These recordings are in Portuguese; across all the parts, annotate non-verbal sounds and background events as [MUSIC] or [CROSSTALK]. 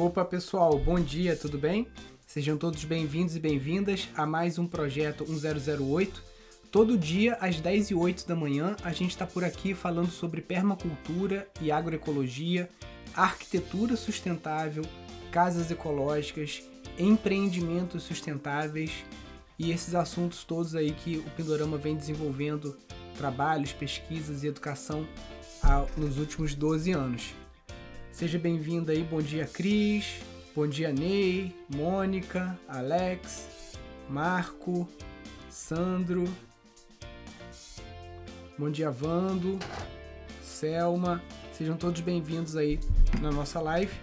Opa pessoal, bom dia, tudo bem? Sejam todos bem-vindos e bem-vindas a mais um projeto 1008. Todo dia às 10 e 08 da manhã a gente está por aqui falando sobre permacultura e agroecologia, arquitetura sustentável, casas ecológicas, empreendimentos sustentáveis e esses assuntos todos aí que o Pindorama vem desenvolvendo trabalhos, pesquisas e educação nos últimos 12 anos. Seja bem-vindo aí, bom dia Cris, bom dia Ney, Mônica, Alex, Marco, Sandro, bom dia Vando, Selma, sejam todos bem-vindos aí na nossa live.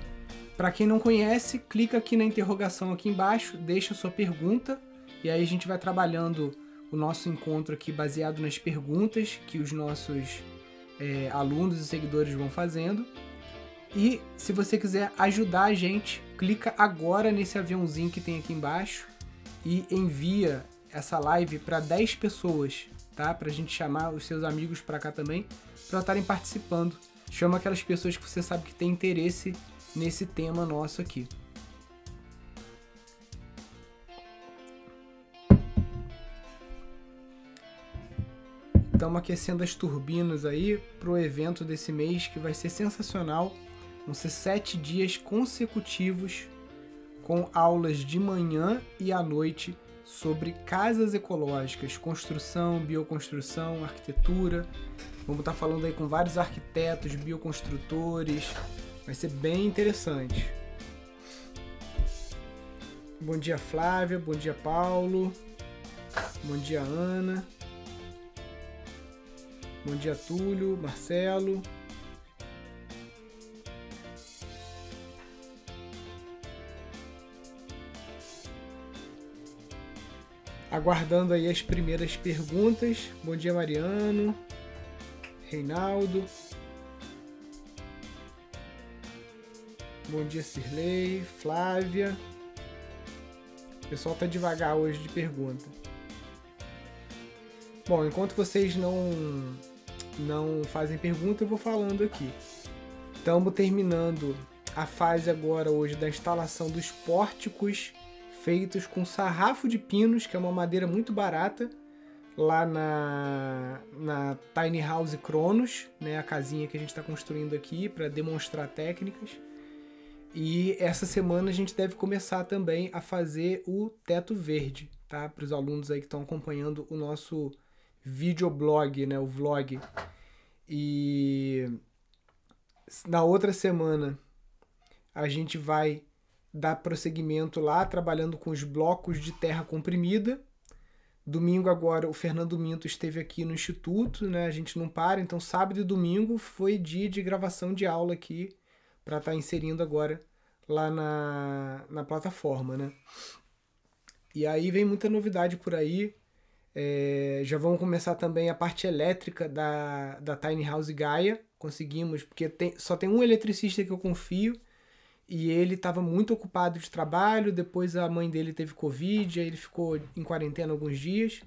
Para quem não conhece, clica aqui na interrogação aqui embaixo, deixa sua pergunta e aí a gente vai trabalhando o nosso encontro aqui baseado nas perguntas que os nossos é, alunos e seguidores vão fazendo. E se você quiser ajudar a gente, clica agora nesse aviãozinho que tem aqui embaixo e envia essa live para 10 pessoas, tá? Para a gente chamar os seus amigos para cá também, para estarem participando. Chama aquelas pessoas que você sabe que tem interesse nesse tema nosso aqui. Estamos aquecendo as turbinas aí para o evento desse mês que vai ser sensacional. Vão ser sete dias consecutivos com aulas de manhã e à noite sobre casas ecológicas, construção, bioconstrução, arquitetura. Vamos estar falando aí com vários arquitetos, bioconstrutores. Vai ser bem interessante. Bom dia, Flávia. Bom dia, Paulo. Bom dia, Ana. Bom dia, Túlio, Marcelo. Aguardando aí as primeiras perguntas. Bom dia, Mariano, Reinaldo. Bom dia, Cirlei, Flávia. O pessoal tá devagar hoje de pergunta. Bom, enquanto vocês não não fazem pergunta, eu vou falando aqui. Estamos terminando a fase agora hoje da instalação dos pórticos feitos com sarrafo de pinos, que é uma madeira muito barata, lá na, na Tiny House Cronos, né, a casinha que a gente está construindo aqui para demonstrar técnicas. E essa semana a gente deve começar também a fazer o teto verde, tá? Para os alunos aí que estão acompanhando o nosso videoblog, né, o vlog. E na outra semana a gente vai dar prosseguimento lá trabalhando com os blocos de terra comprimida. Domingo agora o Fernando Minto esteve aqui no instituto, né? A gente não para, então sábado e domingo foi dia de gravação de aula aqui para estar tá inserindo agora lá na, na plataforma, né? E aí vem muita novidade por aí. É, já vamos começar também a parte elétrica da, da Tiny House Gaia. Conseguimos, porque tem, só tem um eletricista que eu confio e ele estava muito ocupado de trabalho. Depois a mãe dele teve Covid, aí ele ficou em quarentena alguns dias.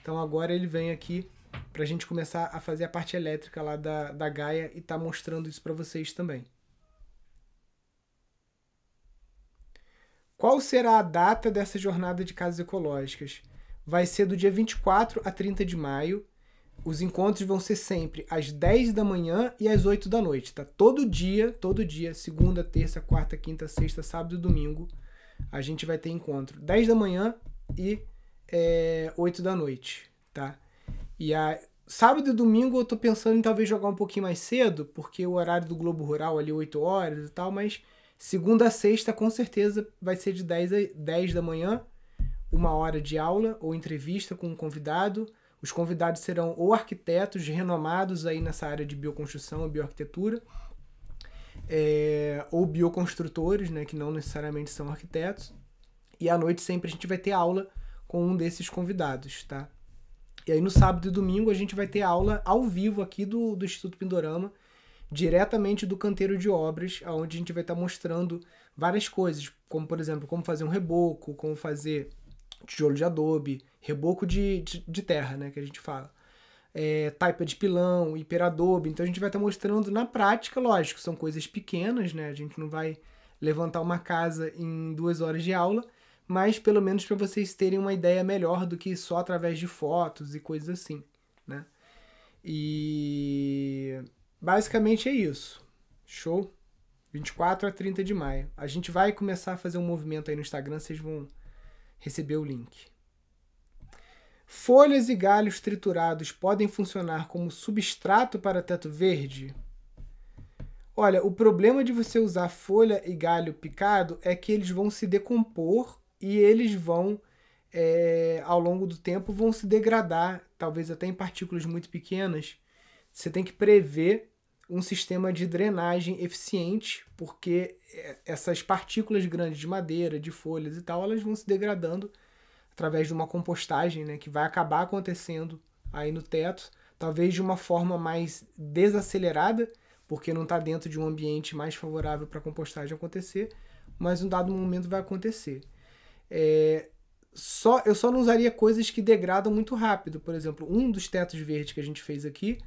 Então agora ele vem aqui para a gente começar a fazer a parte elétrica lá da, da Gaia e tá mostrando isso para vocês também. Qual será a data dessa jornada de casas ecológicas? vai ser do dia 24 a 30 de maio. Os encontros vão ser sempre às 10 da manhã e às 8 da noite, tá? Todo dia, todo dia, segunda, terça, quarta, quinta, sexta, sábado e domingo, a gente vai ter encontro. 10 da manhã e é, 8 da noite, tá? E a sábado e domingo eu tô pensando em talvez jogar um pouquinho mais cedo, porque o horário do Globo Rural ali 8 horas e tal, mas segunda a sexta com certeza vai ser de 10 a 10 da manhã uma hora de aula ou entrevista com um convidado. Os convidados serão ou arquitetos renomados aí nessa área de bioconstrução ou bioarquitetura, é, ou bioconstrutores, né, que não necessariamente são arquitetos. E à noite sempre a gente vai ter aula com um desses convidados, tá? E aí no sábado e domingo a gente vai ter aula ao vivo aqui do, do Instituto Pindorama, diretamente do canteiro de obras, onde a gente vai estar mostrando várias coisas, como por exemplo, como fazer um reboco, como fazer tijolo de adobe, reboco de, de, de terra, né, que a gente fala. É, taipa de pilão, hiperadobe. Então a gente vai estar tá mostrando na prática, lógico, são coisas pequenas, né? A gente não vai levantar uma casa em duas horas de aula, mas pelo menos para vocês terem uma ideia melhor do que só através de fotos e coisas assim, né? E basicamente é isso. Show? 24 a 30 de maio. A gente vai começar a fazer um movimento aí no Instagram, vocês vão receber o link. Folhas e galhos triturados podem funcionar como substrato para teto verde? Olha, o problema de você usar folha e galho picado é que eles vão se decompor e eles vão, é, ao longo do tempo, vão se degradar, talvez até em partículas muito pequenas. Você tem que prever um sistema de drenagem eficiente, porque é, essas partículas grandes de madeira, de folhas e tal, elas vão se degradando através de uma compostagem, né, que vai acabar acontecendo aí no teto, talvez de uma forma mais desacelerada, porque não está dentro de um ambiente mais favorável para a compostagem acontecer, mas um dado momento vai acontecer. É, só, eu só não usaria coisas que degradam muito rápido. Por exemplo, um dos tetos verdes que a gente fez aqui,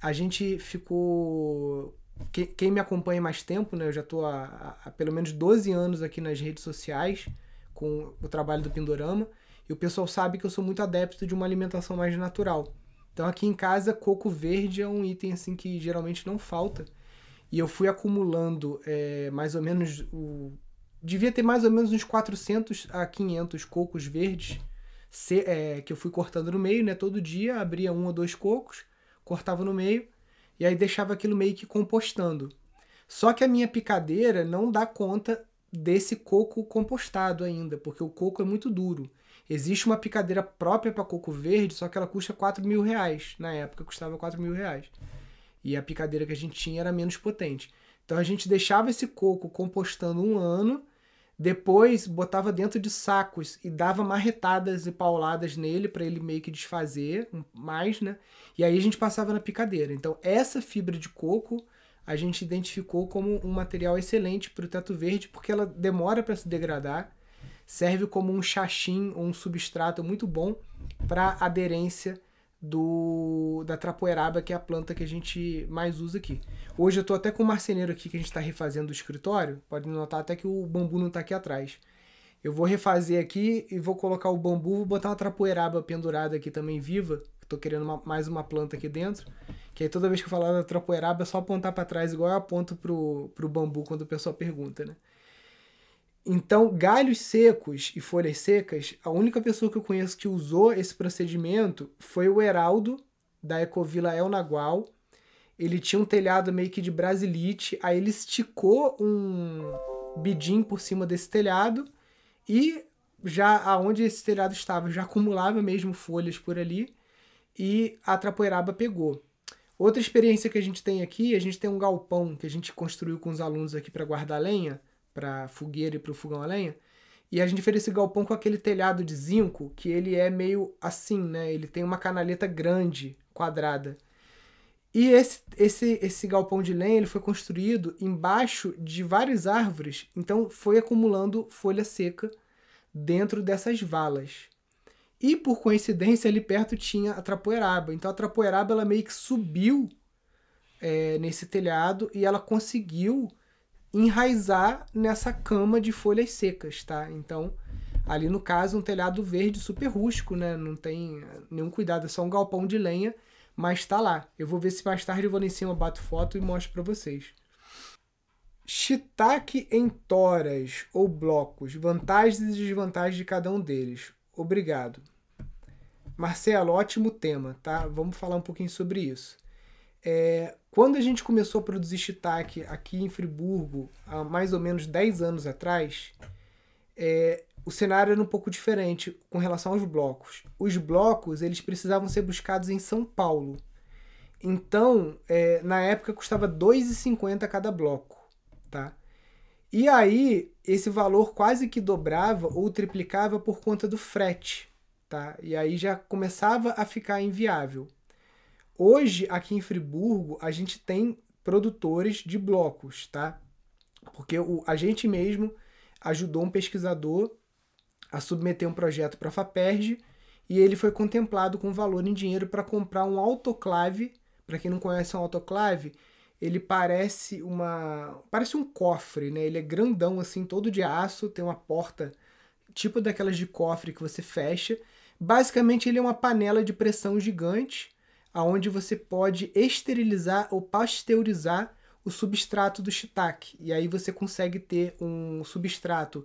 a gente ficou. Quem, quem me acompanha mais tempo, né? Eu já estou há, há, pelo menos 12 anos aqui nas redes sociais com o trabalho do Pindorama. E o pessoal sabe que eu sou muito adepto de uma alimentação mais natural. Então aqui em casa, coco verde é um item assim que geralmente não falta. E eu fui acumulando é, mais ou menos o devia ter mais ou menos uns 400 a 500 cocos verdes se, é, que eu fui cortando no meio, né? Todo dia abria um ou dois cocos, cortava no meio e aí deixava aquilo meio que compostando. Só que a minha picadeira não dá conta desse coco compostado ainda, porque o coco é muito duro. Existe uma picadeira própria para coco verde, só que ela custa 4 mil reais. Na época custava 4 mil reais. E a picadeira que a gente tinha era menos potente. Então a gente deixava esse coco compostando um ano, depois botava dentro de sacos e dava marretadas e pauladas nele para ele meio que desfazer mais, né? E aí a gente passava na picadeira. Então essa fibra de coco a gente identificou como um material excelente para o teto verde porque ela demora para se degradar serve como um chachim ou um substrato muito bom para aderência do da trapoeraba, que é a planta que a gente mais usa aqui. Hoje eu estou até com o marceneiro aqui que a gente está refazendo o escritório. Pode notar até que o bambu não está aqui atrás. Eu vou refazer aqui e vou colocar o bambu, vou botar uma trapoeraba pendurada aqui também viva. Estou querendo uma, mais uma planta aqui dentro. Que aí toda vez que eu falar da trapoeraba é só apontar para trás, igual eu aponto pro, pro bambu quando o pessoal pergunta, né? Então, galhos secos e folhas secas, a única pessoa que eu conheço que usou esse procedimento foi o Heraldo, da Ecovila El Nagual. Ele tinha um telhado meio que de brasilite, aí ele esticou um bidim por cima desse telhado e já aonde esse telhado estava já acumulava mesmo folhas por ali e a trapoeraba pegou. Outra experiência que a gente tem aqui, a gente tem um galpão que a gente construiu com os alunos aqui para guardar lenha para fogueira e para o fogão a lenha. E a gente fez esse galpão com aquele telhado de zinco, que ele é meio assim, né? Ele tem uma canaleta grande, quadrada. E esse, esse, esse galpão de lenha ele foi construído embaixo de várias árvores, então foi acumulando folha seca dentro dessas valas. E por coincidência ali perto tinha a trapoeraba. Então a trapoeraba ela meio que subiu é, nesse telhado e ela conseguiu enraizar nessa cama de folhas secas, tá? Então, ali no caso, um telhado verde super rústico, né? Não tem nenhum cuidado, é só um galpão de lenha, mas tá lá. Eu vou ver se mais tarde eu vou lá em cima, bato foto e mostro para vocês. Shiitake em toras ou blocos, vantagens e desvantagens de cada um deles. Obrigado. Marcelo, ótimo tema, tá? Vamos falar um pouquinho sobre isso. É, quando a gente começou a produzir shiitake aqui em Friburgo, há mais ou menos 10 anos atrás, é, o cenário era um pouco diferente com relação aos blocos. Os blocos eles precisavam ser buscados em São Paulo. Então, é, na época custava R$ 2,50 cada bloco, tá? E aí, esse valor quase que dobrava ou triplicava por conta do frete, tá? E aí já começava a ficar inviável. Hoje, aqui em Friburgo, a gente tem produtores de blocos, tá? Porque o, a gente mesmo ajudou um pesquisador a submeter um projeto para a FAPERJ e ele foi contemplado com valor em dinheiro para comprar um autoclave. Para quem não conhece um autoclave, ele parece uma parece um cofre, né? Ele é grandão assim, todo de aço, tem uma porta tipo daquelas de cofre que você fecha. Basicamente ele é uma panela de pressão gigante, aonde você pode esterilizar ou pasteurizar o substrato do shiitake. E aí você consegue ter um substrato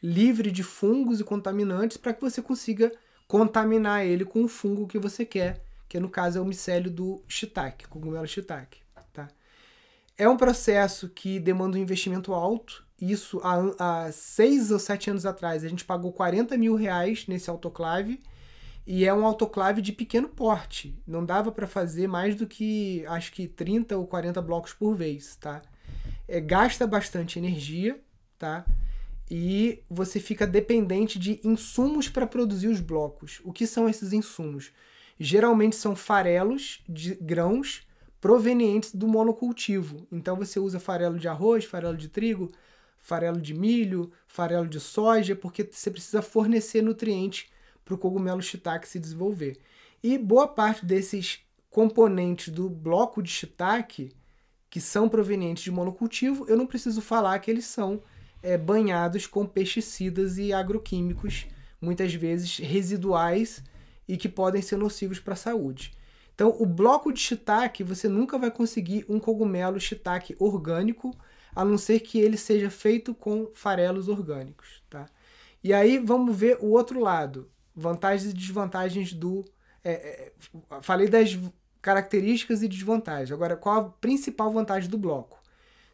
livre de fungos e contaminantes para que você consiga contaminar ele com o fungo que você quer, que no caso é o micélio do shiitake, cogumelo shiitake. É um processo que demanda um investimento alto. Isso há, há seis ou sete anos atrás a gente pagou 40 mil reais nesse autoclave e é um autoclave de pequeno porte. Não dava para fazer mais do que acho que 30 ou 40 blocos por vez, tá? É, gasta bastante energia, tá? E você fica dependente de insumos para produzir os blocos. O que são esses insumos? Geralmente são farelos de grãos provenientes do monocultivo. Então você usa farelo de arroz, farelo de trigo, farelo de milho, farelo de soja, porque você precisa fornecer nutrientes para o cogumelo shiitake se desenvolver. E boa parte desses componentes do bloco de shiitake, que são provenientes de monocultivo, eu não preciso falar que eles são é, banhados com pesticidas e agroquímicos, muitas vezes residuais e que podem ser nocivos para a saúde. Então, o bloco de shiitake, você nunca vai conseguir um cogumelo shiitake orgânico, a não ser que ele seja feito com farelos orgânicos, tá? E aí vamos ver o outro lado, vantagens e desvantagens do... É, é, falei das características e desvantagens. Agora, qual a principal vantagem do bloco?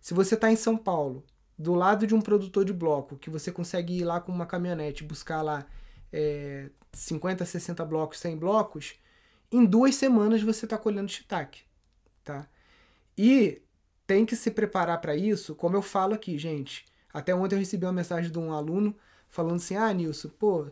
Se você está em São Paulo, do lado de um produtor de bloco, que você consegue ir lá com uma caminhonete buscar lá é, 50, 60 blocos, 100 blocos, em duas semanas você está colhendo shiitake, tá? E tem que se preparar para isso, como eu falo aqui, gente. Até ontem eu recebi uma mensagem de um aluno falando assim: Ah, Nilson, pô,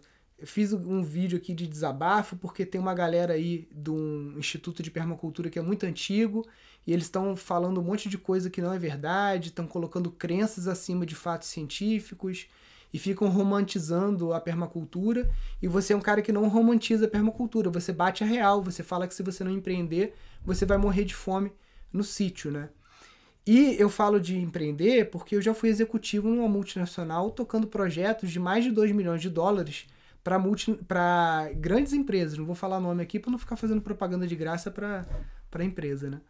fiz um vídeo aqui de desabafo porque tem uma galera aí de um instituto de permacultura que é muito antigo e eles estão falando um monte de coisa que não é verdade, estão colocando crenças acima de fatos científicos e ficam romantizando a permacultura, e você é um cara que não romantiza a permacultura, você bate a real, você fala que se você não empreender, você vai morrer de fome no sítio, né? E eu falo de empreender porque eu já fui executivo numa multinacional tocando projetos de mais de 2 milhões de dólares para multi... grandes empresas. Não vou falar nome aqui para não ficar fazendo propaganda de graça para empresa, né?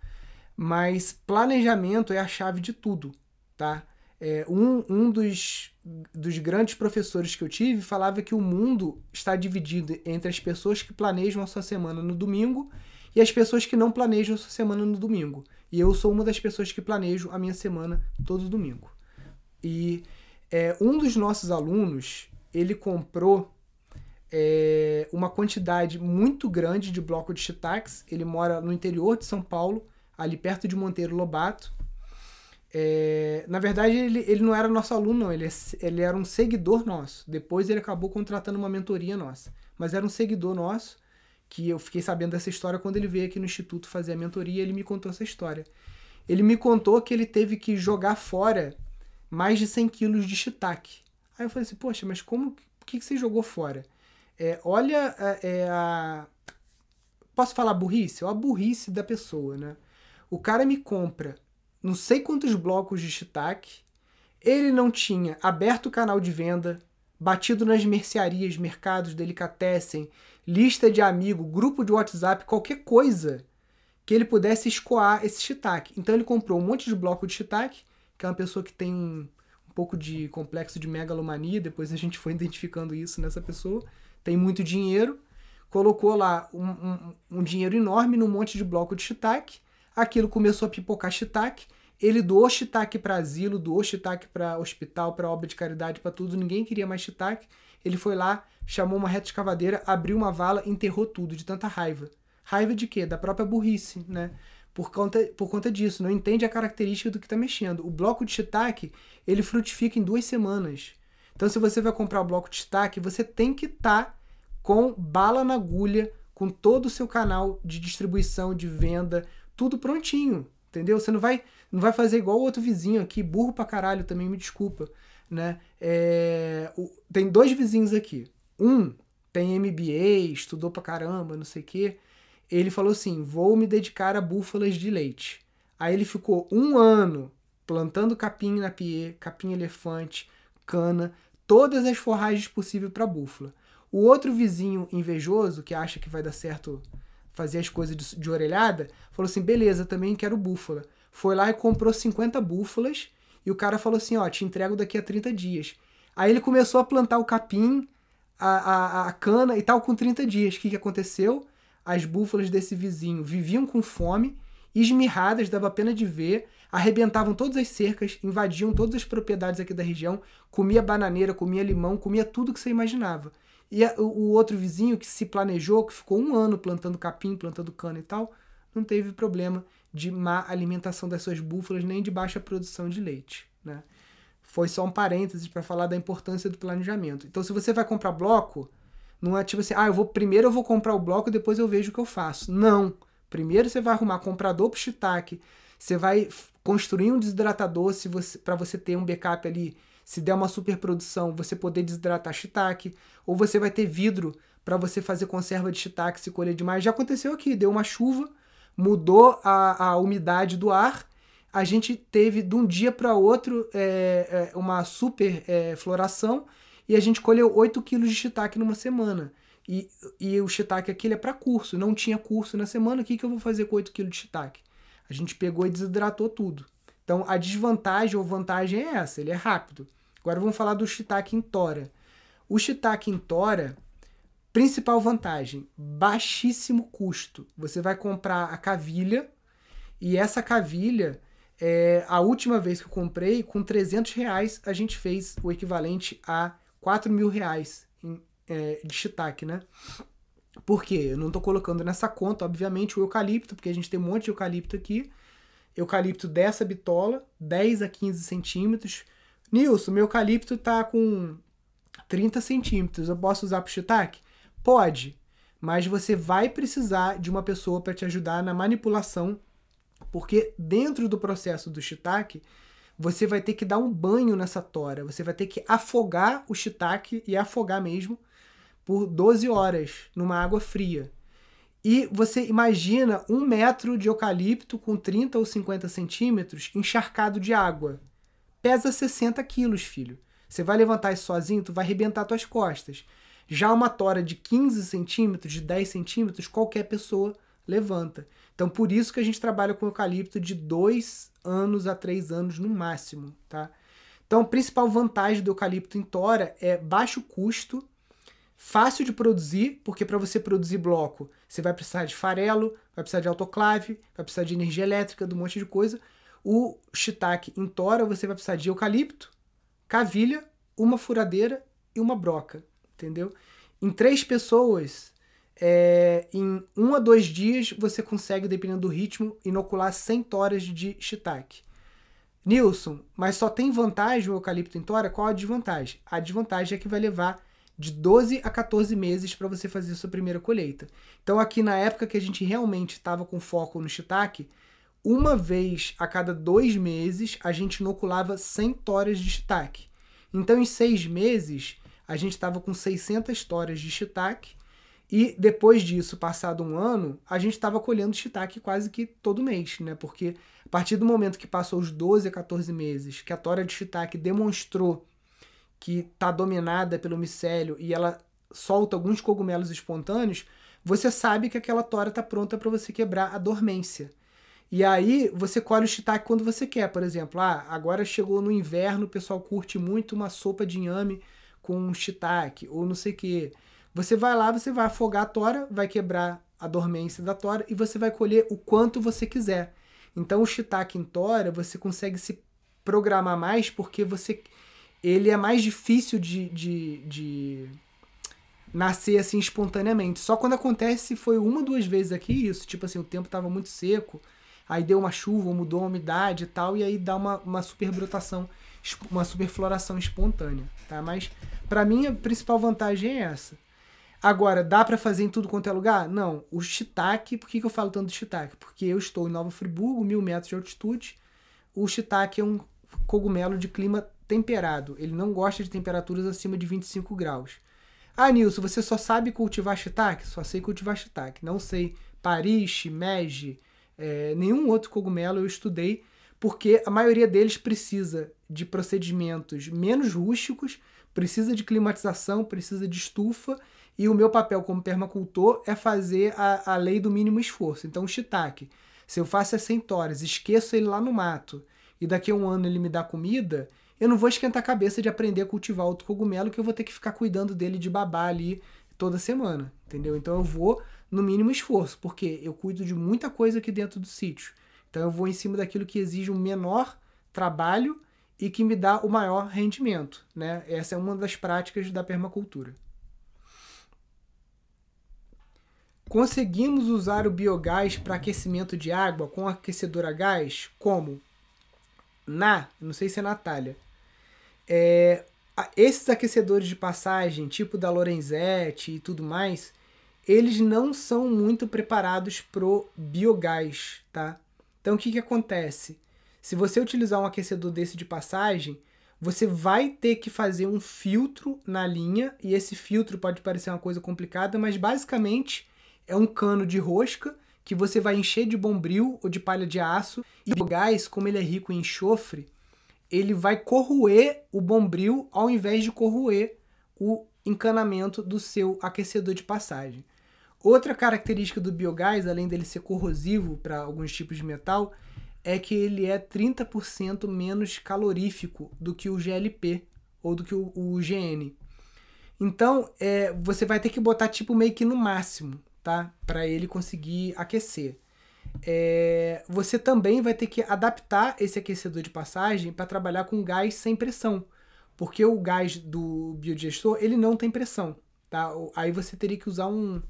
Mas planejamento é a chave de tudo, tá? É, um um dos, dos grandes professores que eu tive falava que o mundo está dividido entre as pessoas que planejam a sua semana no domingo e as pessoas que não planejam a sua semana no domingo. E eu sou uma das pessoas que planejo a minha semana todo domingo. E é, um dos nossos alunos, ele comprou é, uma quantidade muito grande de bloco de shiitakes. Ele mora no interior de São Paulo, ali perto de Monteiro Lobato. É, na verdade, ele, ele não era nosso aluno, não. Ele, ele era um seguidor nosso. Depois ele acabou contratando uma mentoria nossa. Mas era um seguidor nosso, que eu fiquei sabendo dessa história quando ele veio aqui no Instituto fazer a mentoria. Ele me contou essa história. Ele me contou que ele teve que jogar fora mais de 100 quilos de shiitake. Aí eu falei assim, poxa, mas como que, que você jogou fora? É, olha a, é, a... Posso falar burrice? Olha a burrice da pessoa, né? O cara me compra não sei quantos blocos de shiitake. Ele não tinha aberto o canal de venda, batido nas mercearias, mercados, delicatessen, lista de amigo, grupo de WhatsApp, qualquer coisa que ele pudesse escoar esse shiitake. Então ele comprou um monte de bloco de shiitake, que é uma pessoa que tem um, um pouco de complexo de megalomania, depois a gente foi [LAUGHS] identificando isso nessa pessoa, tem muito dinheiro, colocou lá um, um, um dinheiro enorme num monte de bloco de shiitake, aquilo começou a pipocar shiitake. Ele doou shiitake para asilo, doou shiitake para hospital, para obra de caridade, para tudo. Ninguém queria mais shiitake. Ele foi lá, chamou uma reta escavadeira, abriu uma vala, enterrou tudo de tanta raiva. Raiva de quê? Da própria burrice, né? Por conta, por conta disso, não entende a característica do que está mexendo. O bloco de shiitake, ele frutifica em duas semanas. Então, se você vai comprar o bloco de shiitake, você tem que estar tá com bala na agulha, com todo o seu canal de distribuição, de venda, tudo prontinho, entendeu? Você não vai, não vai fazer igual o outro vizinho aqui, burro pra caralho também, me desculpa, né? É, o, tem dois vizinhos aqui. Um tem MBA, estudou pra caramba, não sei o quê. Ele falou assim: vou me dedicar a búfalas de leite. Aí ele ficou um ano plantando capim na pie, capim elefante, cana, todas as forragens possíveis para búfala. O outro vizinho invejoso, que acha que vai dar certo fazer as coisas de, de orelhada, falou assim: beleza, também quero búfala. Foi lá e comprou 50 búfalas e o cara falou assim: ó, te entrego daqui a 30 dias. Aí ele começou a plantar o capim, a, a, a cana e tal com 30 dias. O que, que aconteceu? As búfalas desse vizinho viviam com fome, esmirradas, dava pena de ver, arrebentavam todas as cercas, invadiam todas as propriedades aqui da região, comia bananeira, comia limão, comia tudo que você imaginava. E a, o outro vizinho que se planejou, que ficou um ano plantando capim, plantando cana e tal, não teve problema de má alimentação das suas búfalas nem de baixa produção de leite. Né? Foi só um parênteses para falar da importância do planejamento. Então, se você vai comprar bloco, não é tipo assim, ah, eu vou primeiro eu vou comprar o bloco, depois eu vejo o que eu faço. Não. Primeiro você vai arrumar comprador para o shiitake, você vai construir um desidratador se você, para você ter um backup ali, se der uma superprodução, você poder desidratar shiitake, ou você vai ter vidro para você fazer conserva de shiitake se colher demais. Já aconteceu aqui, deu uma chuva, mudou a, a umidade do ar, a gente teve de um dia para outro é, é, uma super é, floração e a gente colheu 8 quilos de shiitake numa semana. E, e o shiitake aquele é para curso, não tinha curso na semana, o que, que eu vou fazer com 8 quilos de shiitake? A gente pegou e desidratou tudo. Então a desvantagem ou vantagem é essa, ele é rápido. Agora vamos falar do shiitake em tora. O shiitake em tora, Principal vantagem: baixíssimo custo. Você vai comprar a cavilha e essa cavilha, é, a última vez que eu comprei, com 300 reais, a gente fez o equivalente a 4 mil reais em, é, de shiitake, né? Por quê? Eu não estou colocando nessa conta, obviamente, o eucalipto, porque a gente tem um monte de eucalipto aqui. Eucalipto dessa bitola, 10 a 15 centímetros. Nilson, meu eucalipto tá com 30 centímetros. Eu posso usar para shiitake? Pode, mas você vai precisar de uma pessoa para te ajudar na manipulação, porque dentro do processo do shiitake, você vai ter que dar um banho nessa tora, você vai ter que afogar o shiitake e afogar mesmo por 12 horas numa água fria. E você imagina um metro de eucalipto com 30 ou 50 centímetros encharcado de água. Pesa 60 quilos, filho. Você vai levantar isso sozinho, tu vai arrebentar tuas costas. Já uma tora de 15 centímetros, de 10 centímetros, qualquer pessoa levanta. Então, por isso que a gente trabalha com eucalipto de 2 anos a 3 anos no máximo, tá? Então, a principal vantagem do eucalipto em tora é baixo custo, fácil de produzir, porque para você produzir bloco, você vai precisar de farelo, vai precisar de autoclave, vai precisar de energia elétrica, de um monte de coisa. O shiitake em tora, você vai precisar de eucalipto, cavilha, uma furadeira e uma broca entendeu? Em três pessoas, é, em um a dois dias, você consegue, dependendo do ritmo, inocular 100 toras de shiitake. Nilson, mas só tem vantagem o eucalipto em tora? Qual a desvantagem? A desvantagem é que vai levar de 12 a 14 meses para você fazer a sua primeira colheita. Então, aqui na época que a gente realmente estava com foco no shiitake, uma vez a cada dois meses a gente inoculava 100 toras de shiitake. Então, em seis meses, a gente estava com 600 histórias de shiitake e depois disso, passado um ano, a gente estava colhendo shiitake quase que todo mês, né? Porque a partir do momento que passou os 12 a 14 meses, que a tora de shiitake demonstrou que está dominada pelo micélio e ela solta alguns cogumelos espontâneos, você sabe que aquela tora está pronta para você quebrar a dormência. E aí você colhe o shiitake quando você quer, por exemplo, ah, agora chegou no inverno, o pessoal curte muito uma sopa de inhame com um shiitake ou não sei o que. Você vai lá, você vai afogar a tora, vai quebrar a dormência da tora e você vai colher o quanto você quiser. Então o shiitake em tora você consegue se programar mais porque você ele é mais difícil de, de, de nascer assim espontaneamente. Só quando acontece foi uma duas vezes aqui isso, tipo assim, o tempo estava muito seco, aí deu uma chuva, mudou a umidade e tal, e aí dá uma, uma superbrotação uma superfloração espontânea, tá? Mas para mim a principal vantagem é essa. Agora, dá para fazer em tudo quanto é lugar? Não. O shiitake, por que, que eu falo tanto de shiitake? Porque eu estou em Nova Friburgo, mil metros de altitude. O shiitake é um cogumelo de clima temperado. Ele não gosta de temperaturas acima de 25 graus. Ah, Nilson, você só sabe cultivar shiitake? Só sei cultivar shiitake. Não sei Paris, shimeji, É, nenhum outro cogumelo eu estudei, porque a maioria deles precisa de procedimentos menos rústicos, precisa de climatização, precisa de estufa, e o meu papel como permacultor é fazer a, a lei do mínimo esforço. Então, o shiitake, se eu faço as centórias, esqueço ele lá no mato, e daqui a um ano ele me dá comida, eu não vou esquentar a cabeça de aprender a cultivar outro cogumelo que eu vou ter que ficar cuidando dele de babá ali toda semana, entendeu? Então eu vou no mínimo esforço, porque eu cuido de muita coisa aqui dentro do sítio. Então eu vou em cima daquilo que exige um menor trabalho e que me dá o maior rendimento, né? Essa é uma das práticas da permacultura. Conseguimos usar o biogás para aquecimento de água com aquecedor a gás? Como? Na, não sei se é Natália. É, esses aquecedores de passagem, tipo da Lorenzetti e tudo mais, eles não são muito preparados pro biogás, tá? Então o que, que acontece? Se você utilizar um aquecedor desse de passagem, você vai ter que fazer um filtro na linha, e esse filtro pode parecer uma coisa complicada, mas basicamente é um cano de rosca que você vai encher de bombril ou de palha de aço, e o gás, como ele é rico em enxofre, ele vai corroer o bombril ao invés de corroer o encanamento do seu aquecedor de passagem. Outra característica do biogás, além dele ser corrosivo para alguns tipos de metal, é que ele é 30% menos calorífico do que o GLP ou do que o, o GN. Então, é, você vai ter que botar tipo meio que no máximo, tá? Para ele conseguir aquecer é, você também vai ter que adaptar esse aquecedor de passagem para trabalhar com gás sem pressão, porque o gás do biodigestor ele não tem pressão, tá? Aí você teria que usar um,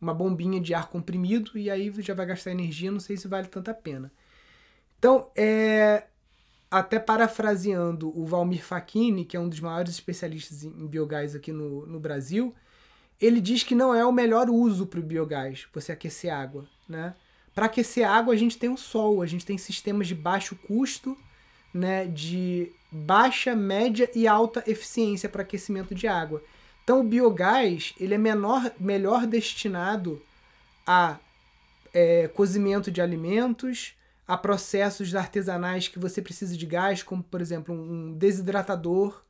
uma bombinha de ar comprimido e aí já vai gastar energia, não sei se vale tanta pena. Então, é, até parafraseando o Valmir Facchini, que é um dos maiores especialistas em biogás aqui no, no Brasil, ele diz que não é o melhor uso para o biogás, você aquecer água, né? Para aquecer água, a gente tem o sol, a gente tem sistemas de baixo custo, né, de baixa, média e alta eficiência para aquecimento de água. Então, o biogás ele é menor, melhor destinado a é, cozimento de alimentos, a processos artesanais que você precisa de gás, como por exemplo um desidratador,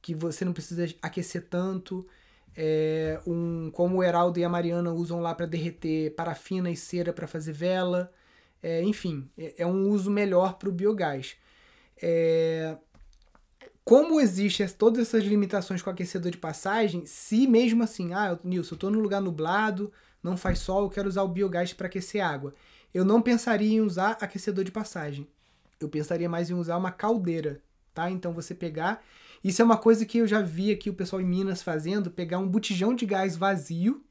que você não precisa aquecer tanto é, um, como o Heraldo e a Mariana usam lá para derreter parafina e cera para fazer vela. É, enfim, é, é, um uso melhor para o biogás. É, como existem todas essas limitações com aquecedor de passagem, se mesmo assim, ah, Nilson, eu estou num lugar nublado, não faz sol, eu quero usar o biogás para aquecer água. Eu não pensaria em usar aquecedor de passagem. Eu pensaria mais em usar uma caldeira, tá? Então você pegar isso é uma coisa que eu já vi aqui o pessoal em Minas fazendo, pegar um botijão de gás vazio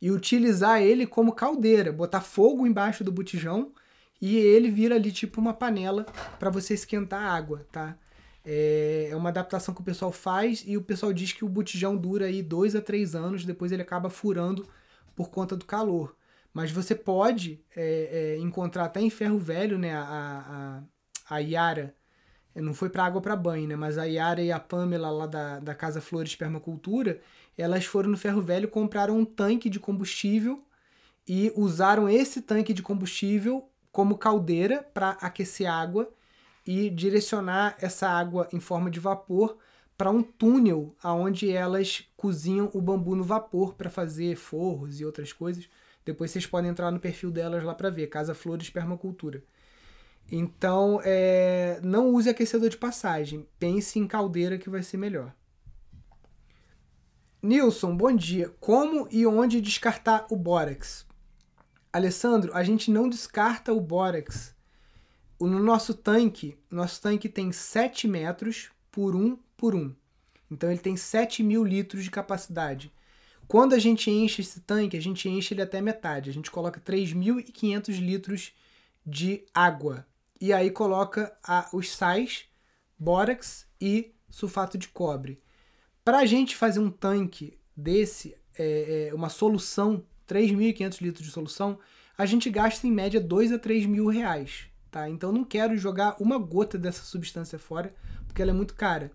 e utilizar ele como caldeira, botar fogo embaixo do botijão e ele vira ali tipo uma panela para você esquentar a água, tá? É, é uma adaptação que o pessoal faz e o pessoal diz que o botijão dura aí dois a três anos, depois ele acaba furando por conta do calor. Mas você pode é, é, encontrar até em ferro velho, né? A, a, a Yara não foi para água para banho, né? Mas a Yara e a Pamela lá da, da Casa Flores Permacultura, elas foram no Ferro Velho, compraram um tanque de combustível e usaram esse tanque de combustível como caldeira para aquecer água e direcionar essa água em forma de vapor para um túnel aonde elas cozinham o bambu no vapor para fazer forros e outras coisas. Depois vocês podem entrar no perfil delas lá para ver, Casa Flores Permacultura. Então, é, não use aquecedor de passagem. Pense em caldeira que vai ser melhor. Nilson, bom dia. Como e onde descartar o bórax? Alessandro, a gente não descarta o bórax. No nosso tanque, nosso tanque tem 7 metros por 1 por 1. Então ele tem 7 mil litros de capacidade. Quando a gente enche esse tanque, a gente enche ele até metade. A gente coloca 3.500 litros de água e aí coloca a, os sais, bórax e sulfato de cobre. Para a gente fazer um tanque desse, é, é, uma solução, 3.500 litros de solução, a gente gasta em média 2 a 3 mil reais. Tá? Então não quero jogar uma gota dessa substância fora, porque ela é muito cara.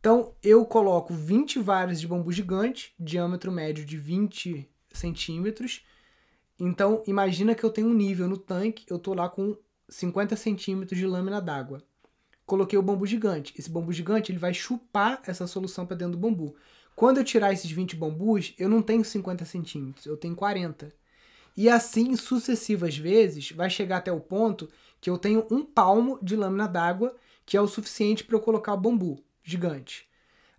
Então eu coloco 20 varas de bambu gigante, diâmetro médio de 20 centímetros, Então, imagina que eu tenho um nível no tanque, eu tô lá com 50 centímetros de lâmina d'água. Coloquei o bambu gigante. Esse bambu gigante ele vai chupar essa solução para dentro do bambu. Quando eu tirar esses 20 bambus, eu não tenho 50 centímetros, eu tenho 40. E assim, sucessivas vezes, vai chegar até o ponto que eu tenho um palmo de lâmina d'água, que é o suficiente para eu colocar o bambu gigante.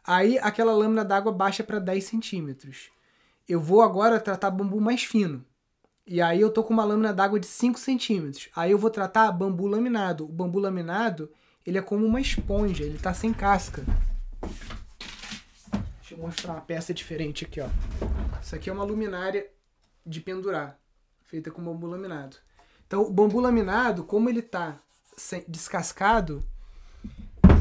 Aí aquela lâmina d'água baixa para 10 centímetros. Eu vou agora tratar bambu mais fino. E aí eu tô com uma lâmina d'água de 5 centímetros. Aí eu vou tratar bambu laminado. O bambu laminado, ele é como uma esponja, ele tá sem casca. Deixa eu mostrar uma peça diferente aqui, ó. Isso aqui é uma luminária de pendurar, feita com bambu laminado. Então, o bambu laminado, como ele tá descascado,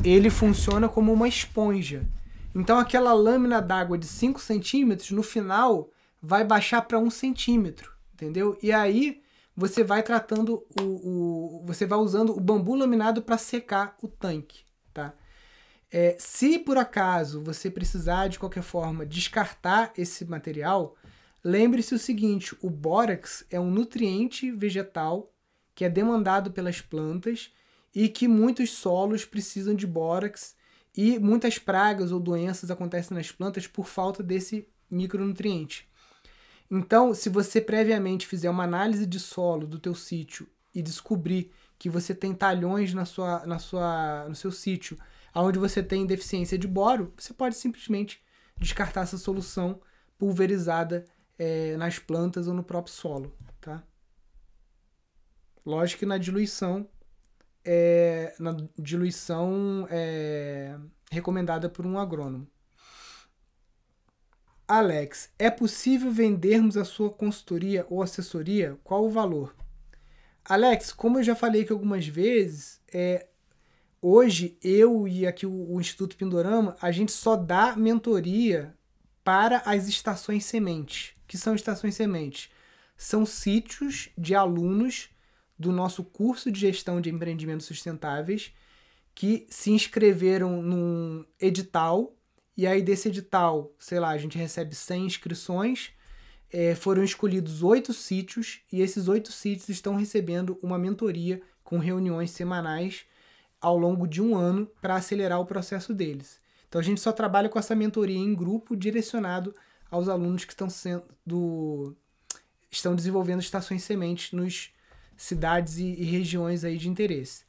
ele funciona como uma esponja. Então, aquela lâmina d'água de 5 centímetros, no final, vai baixar para 1 centímetro entendeu? E aí você vai tratando o, o você vai usando o bambu laminado para secar o tanque, tá? É, se por acaso você precisar de qualquer forma descartar esse material, lembre-se o seguinte: o bórax é um nutriente vegetal que é demandado pelas plantas e que muitos solos precisam de bórax e muitas pragas ou doenças acontecem nas plantas por falta desse micronutriente. Então, se você previamente fizer uma análise de solo do teu sítio e descobrir que você tem talhões na sua, na sua, no seu sítio onde você tem deficiência de boro, você pode simplesmente descartar essa solução pulverizada é, nas plantas ou no próprio solo, tá? Lógico que na diluição é, na diluição é, recomendada por um agrônomo. Alex, é possível vendermos a sua consultoria ou assessoria? Qual o valor? Alex, como eu já falei aqui algumas vezes, é, hoje eu e aqui o, o Instituto Pindorama, a gente só dá mentoria para as estações sementes. que são estações sementes? São sítios de alunos do nosso curso de gestão de empreendimentos sustentáveis que se inscreveram num edital e aí desse edital, sei lá, a gente recebe 100 inscrições, é, foram escolhidos oito sítios e esses oito sítios estão recebendo uma mentoria com reuniões semanais ao longo de um ano para acelerar o processo deles. Então a gente só trabalha com essa mentoria em grupo direcionado aos alunos que estão sendo estão desenvolvendo estações sementes nos cidades e, e regiões aí de interesse.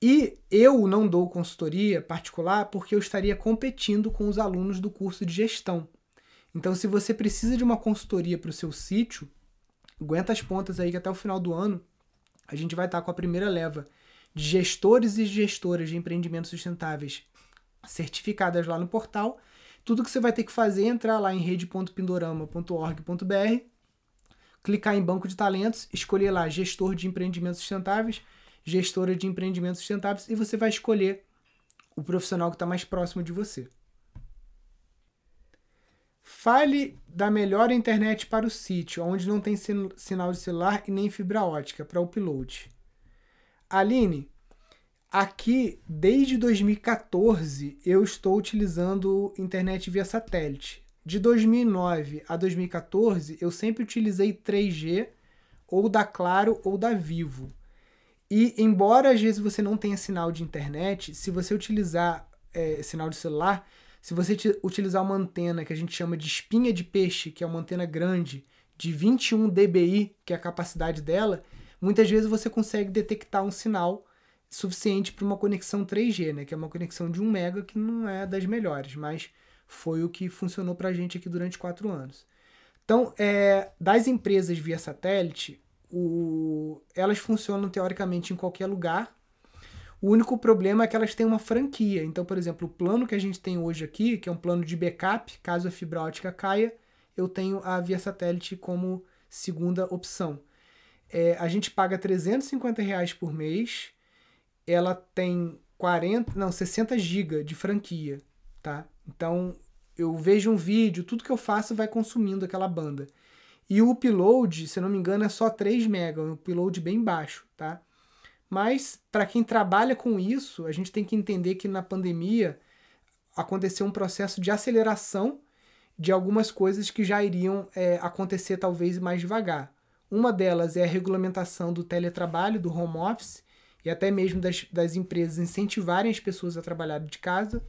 E eu não dou consultoria particular porque eu estaria competindo com os alunos do curso de gestão. Então, se você precisa de uma consultoria para o seu sítio, aguenta as pontas aí que até o final do ano a gente vai estar com a primeira leva de gestores e gestoras de empreendimentos sustentáveis certificadas lá no portal. Tudo que você vai ter que fazer é entrar lá em rede.pindorama.org.br, clicar em banco de talentos, escolher lá gestor de empreendimentos sustentáveis gestora de empreendimentos sustentáveis e você vai escolher o profissional que está mais próximo de você. Fale da melhor internet para o sítio, onde não tem sinal de celular e nem fibra ótica para upload. Aline, aqui desde 2014 eu estou utilizando internet via satélite. De 2009 a 2014 eu sempre utilizei 3G ou da Claro ou da Vivo. E embora às vezes você não tenha sinal de internet, se você utilizar é, sinal de celular, se você utilizar uma antena que a gente chama de espinha de peixe, que é uma antena grande, de 21 dBi, que é a capacidade dela, muitas vezes você consegue detectar um sinal suficiente para uma conexão 3G, né? que é uma conexão de 1 mega que não é das melhores, mas foi o que funcionou para a gente aqui durante quatro anos. Então, é, das empresas via satélite, o, elas funcionam teoricamente em qualquer lugar. O único problema é que elas têm uma franquia. Então, por exemplo, o plano que a gente tem hoje aqui, que é um plano de backup, caso a fibra ótica caia, eu tenho a via satélite como segunda opção. É, a gente paga 350 reais por mês. Ela tem 40, não, 60 GB de franquia, tá? Então, eu vejo um vídeo, tudo que eu faço vai consumindo aquela banda. E o upload, se não me engano, é só 3 MB, um upload bem baixo, tá? Mas para quem trabalha com isso, a gente tem que entender que na pandemia aconteceu um processo de aceleração de algumas coisas que já iriam é, acontecer talvez mais devagar. Uma delas é a regulamentação do teletrabalho, do home office, e até mesmo das, das empresas incentivarem as pessoas a trabalhar de casa.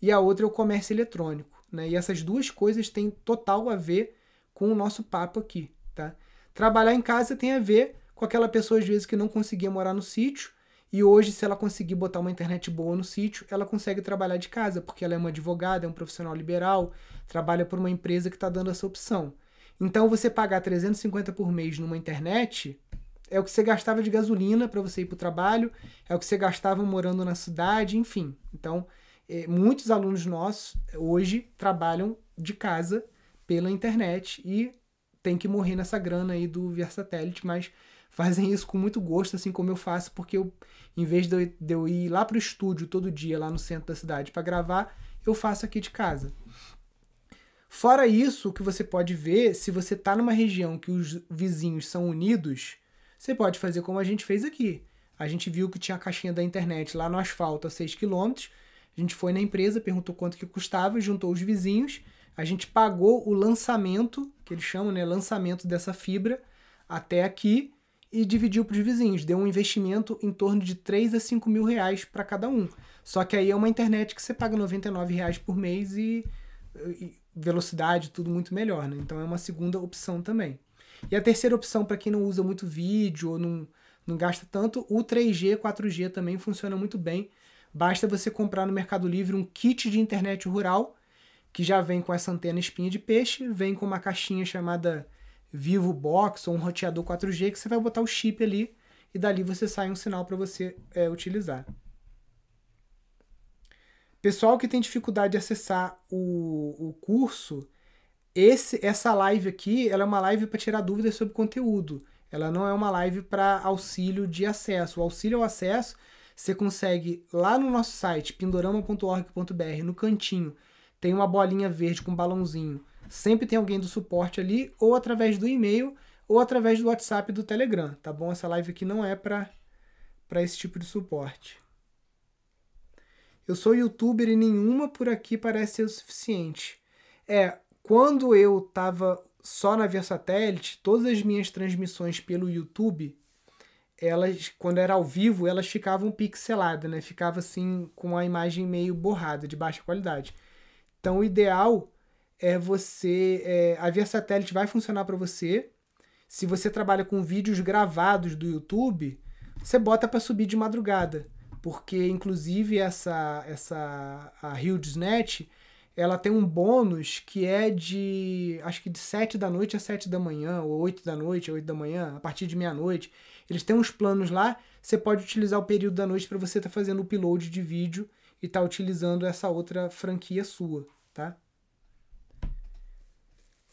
E a outra é o comércio eletrônico. Né? E essas duas coisas têm total a ver com o nosso papo aqui. Tá? Trabalhar em casa tem a ver com aquela pessoa, às vezes, que não conseguia morar no sítio, e hoje, se ela conseguir botar uma internet boa no sítio, ela consegue trabalhar de casa, porque ela é uma advogada, é um profissional liberal, trabalha por uma empresa que está dando essa opção. Então, você pagar 350 por mês numa internet é o que você gastava de gasolina para você ir para o trabalho, é o que você gastava morando na cidade, enfim. Então, é, muitos alunos nossos hoje trabalham de casa pela internet e tem que morrer nessa grana aí do via satélite, mas fazem isso com muito gosto, assim como eu faço, porque eu, em vez de eu, de eu ir lá para o estúdio todo dia, lá no centro da cidade, para gravar, eu faço aqui de casa. Fora isso, o que você pode ver, se você está numa região que os vizinhos são unidos, você pode fazer como a gente fez aqui. A gente viu que tinha a caixinha da internet lá no asfalto a 6 km. A gente foi na empresa, perguntou quanto que custava, juntou os vizinhos. A gente pagou o lançamento, que eles chamam, né? Lançamento dessa fibra até aqui e dividiu para os vizinhos. Deu um investimento em torno de 3 a 5 mil reais para cada um. Só que aí é uma internet que você paga 99 reais por mês e, e velocidade, tudo muito melhor, né? Então é uma segunda opção também. E a terceira opção, para quem não usa muito vídeo ou não, não gasta tanto, o 3G, 4G também funciona muito bem. Basta você comprar no Mercado Livre um kit de internet rural, que já vem com essa antena espinha de peixe, vem com uma caixinha chamada Vivo Box ou um roteador 4G que você vai botar o chip ali e dali você sai um sinal para você é, utilizar. Pessoal que tem dificuldade de acessar o, o curso, esse, essa live aqui ela é uma live para tirar dúvidas sobre conteúdo. Ela não é uma live para auxílio de acesso. O auxílio ao acesso você consegue lá no nosso site, pindorama.org.br, no cantinho, tem uma bolinha verde com um balãozinho. Sempre tem alguém do suporte ali, ou através do e-mail, ou através do WhatsApp e do Telegram, tá bom? Essa live aqui não é para esse tipo de suporte. Eu sou youtuber e nenhuma por aqui parece ser o suficiente. É, quando eu tava só na via satélite, todas as minhas transmissões pelo YouTube, elas, quando era ao vivo, elas ficavam pixeladas, né? Ficava assim com a imagem meio borrada, de baixa qualidade. Então, o ideal é você. É, a via satélite vai funcionar para você. Se você trabalha com vídeos gravados do YouTube, você bota para subir de madrugada porque inclusive essa essa a HughesNet ela tem um bônus que é de acho que de 7 da noite a 7 da manhã, ou 8 da noite a 8 da manhã, a partir de meia-noite. Eles têm uns planos lá, você pode utilizar o período da noite para você estar tá fazendo upload de vídeo e tá utilizando essa outra franquia sua, tá?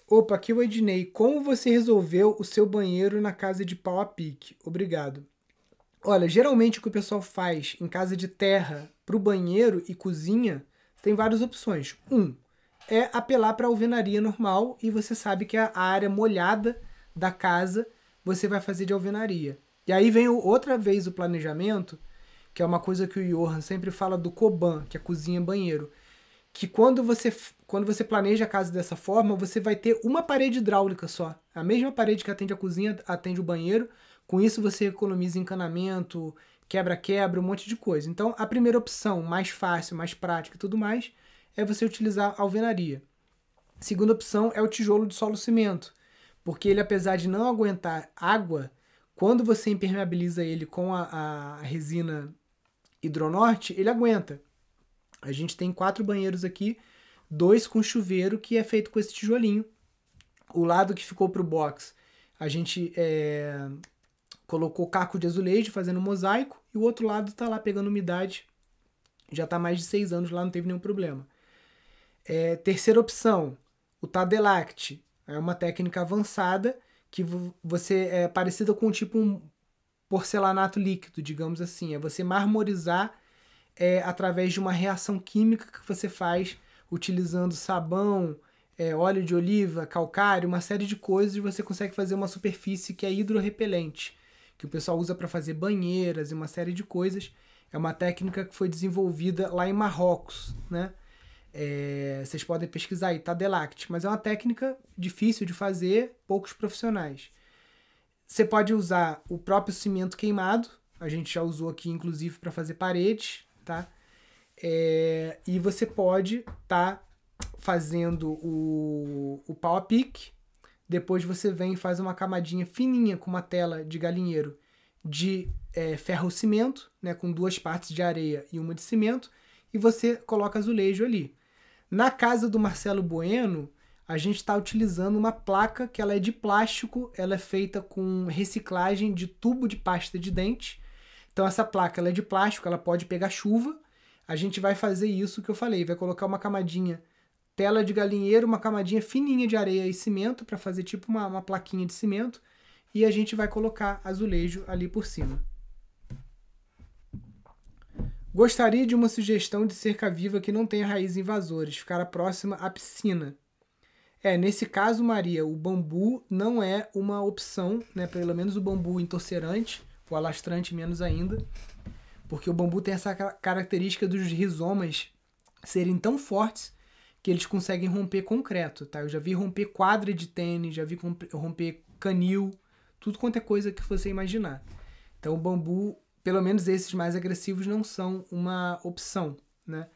Opa, aqui o Ednei. Como você resolveu o seu banheiro na casa de pau a pique? Obrigado. Olha, geralmente o que o pessoal faz em casa de terra para o banheiro e cozinha tem várias opções. Um é apelar para alvenaria normal e você sabe que a área molhada da casa você vai fazer de alvenaria. E aí vem outra vez o planejamento, que é uma coisa que o Johan sempre fala do Koban, que é cozinha banheiro. Que quando você, quando você planeja a casa dessa forma, você vai ter uma parede hidráulica só. A mesma parede que atende a cozinha atende o banheiro, com isso você economiza encanamento, quebra-quebra, um monte de coisa. Então, a primeira opção, mais fácil, mais prática e tudo mais, é você utilizar alvenaria. Segunda opção é o tijolo de solo cimento, porque ele, apesar de não aguentar água, quando você impermeabiliza ele com a, a resina hidronorte, ele aguenta. A gente tem quatro banheiros aqui, dois com chuveiro que é feito com esse tijolinho. O lado que ficou para o box, a gente é, colocou caco de azulejo fazendo mosaico e o outro lado está lá pegando umidade. Já está mais de seis anos lá, não teve nenhum problema. É, terceira opção, o Tadelact. É uma técnica avançada que você é parecida com tipo um porcelanato líquido, digamos assim. É você marmorizar é, através de uma reação química que você faz utilizando sabão, é, óleo de oliva, calcário, uma série de coisas, e você consegue fazer uma superfície que é hidrorrepelente que o pessoal usa para fazer banheiras e uma série de coisas. É uma técnica que foi desenvolvida lá em Marrocos, né? É, vocês podem pesquisar aí, Tadelact, mas é uma técnica difícil de fazer, poucos profissionais. Você pode usar o próprio cimento queimado, a gente já usou aqui inclusive para fazer paredes, tá? É, e você pode estar tá fazendo o, o pau a pique, depois você vem e faz uma camadinha fininha com uma tela de galinheiro de é, ferro cimento, né, com duas partes de areia e uma de cimento, e você coloca azulejo ali. Na casa do Marcelo Bueno, a gente está utilizando uma placa que ela é de plástico, ela é feita com reciclagem de tubo de pasta de dente. Então essa placa ela é de plástico, ela pode pegar chuva. A gente vai fazer isso que eu falei, vai colocar uma camadinha tela de galinheiro, uma camadinha fininha de areia e cimento para fazer tipo uma, uma plaquinha de cimento e a gente vai colocar azulejo ali por cima. Gostaria de uma sugestão de cerca viva que não tenha raízes invasores, ficar próxima à piscina. É, nesse caso, Maria, o bambu não é uma opção, né? Pelo menos o bambu entorcerante, o alastrante menos ainda, porque o bambu tem essa característica dos rizomas serem tão fortes que eles conseguem romper concreto, tá? Eu já vi romper quadra de tênis, já vi romper canil, tudo quanto é coisa que você imaginar. Então o bambu, pelo menos esses mais agressivos, não são uma opção, né?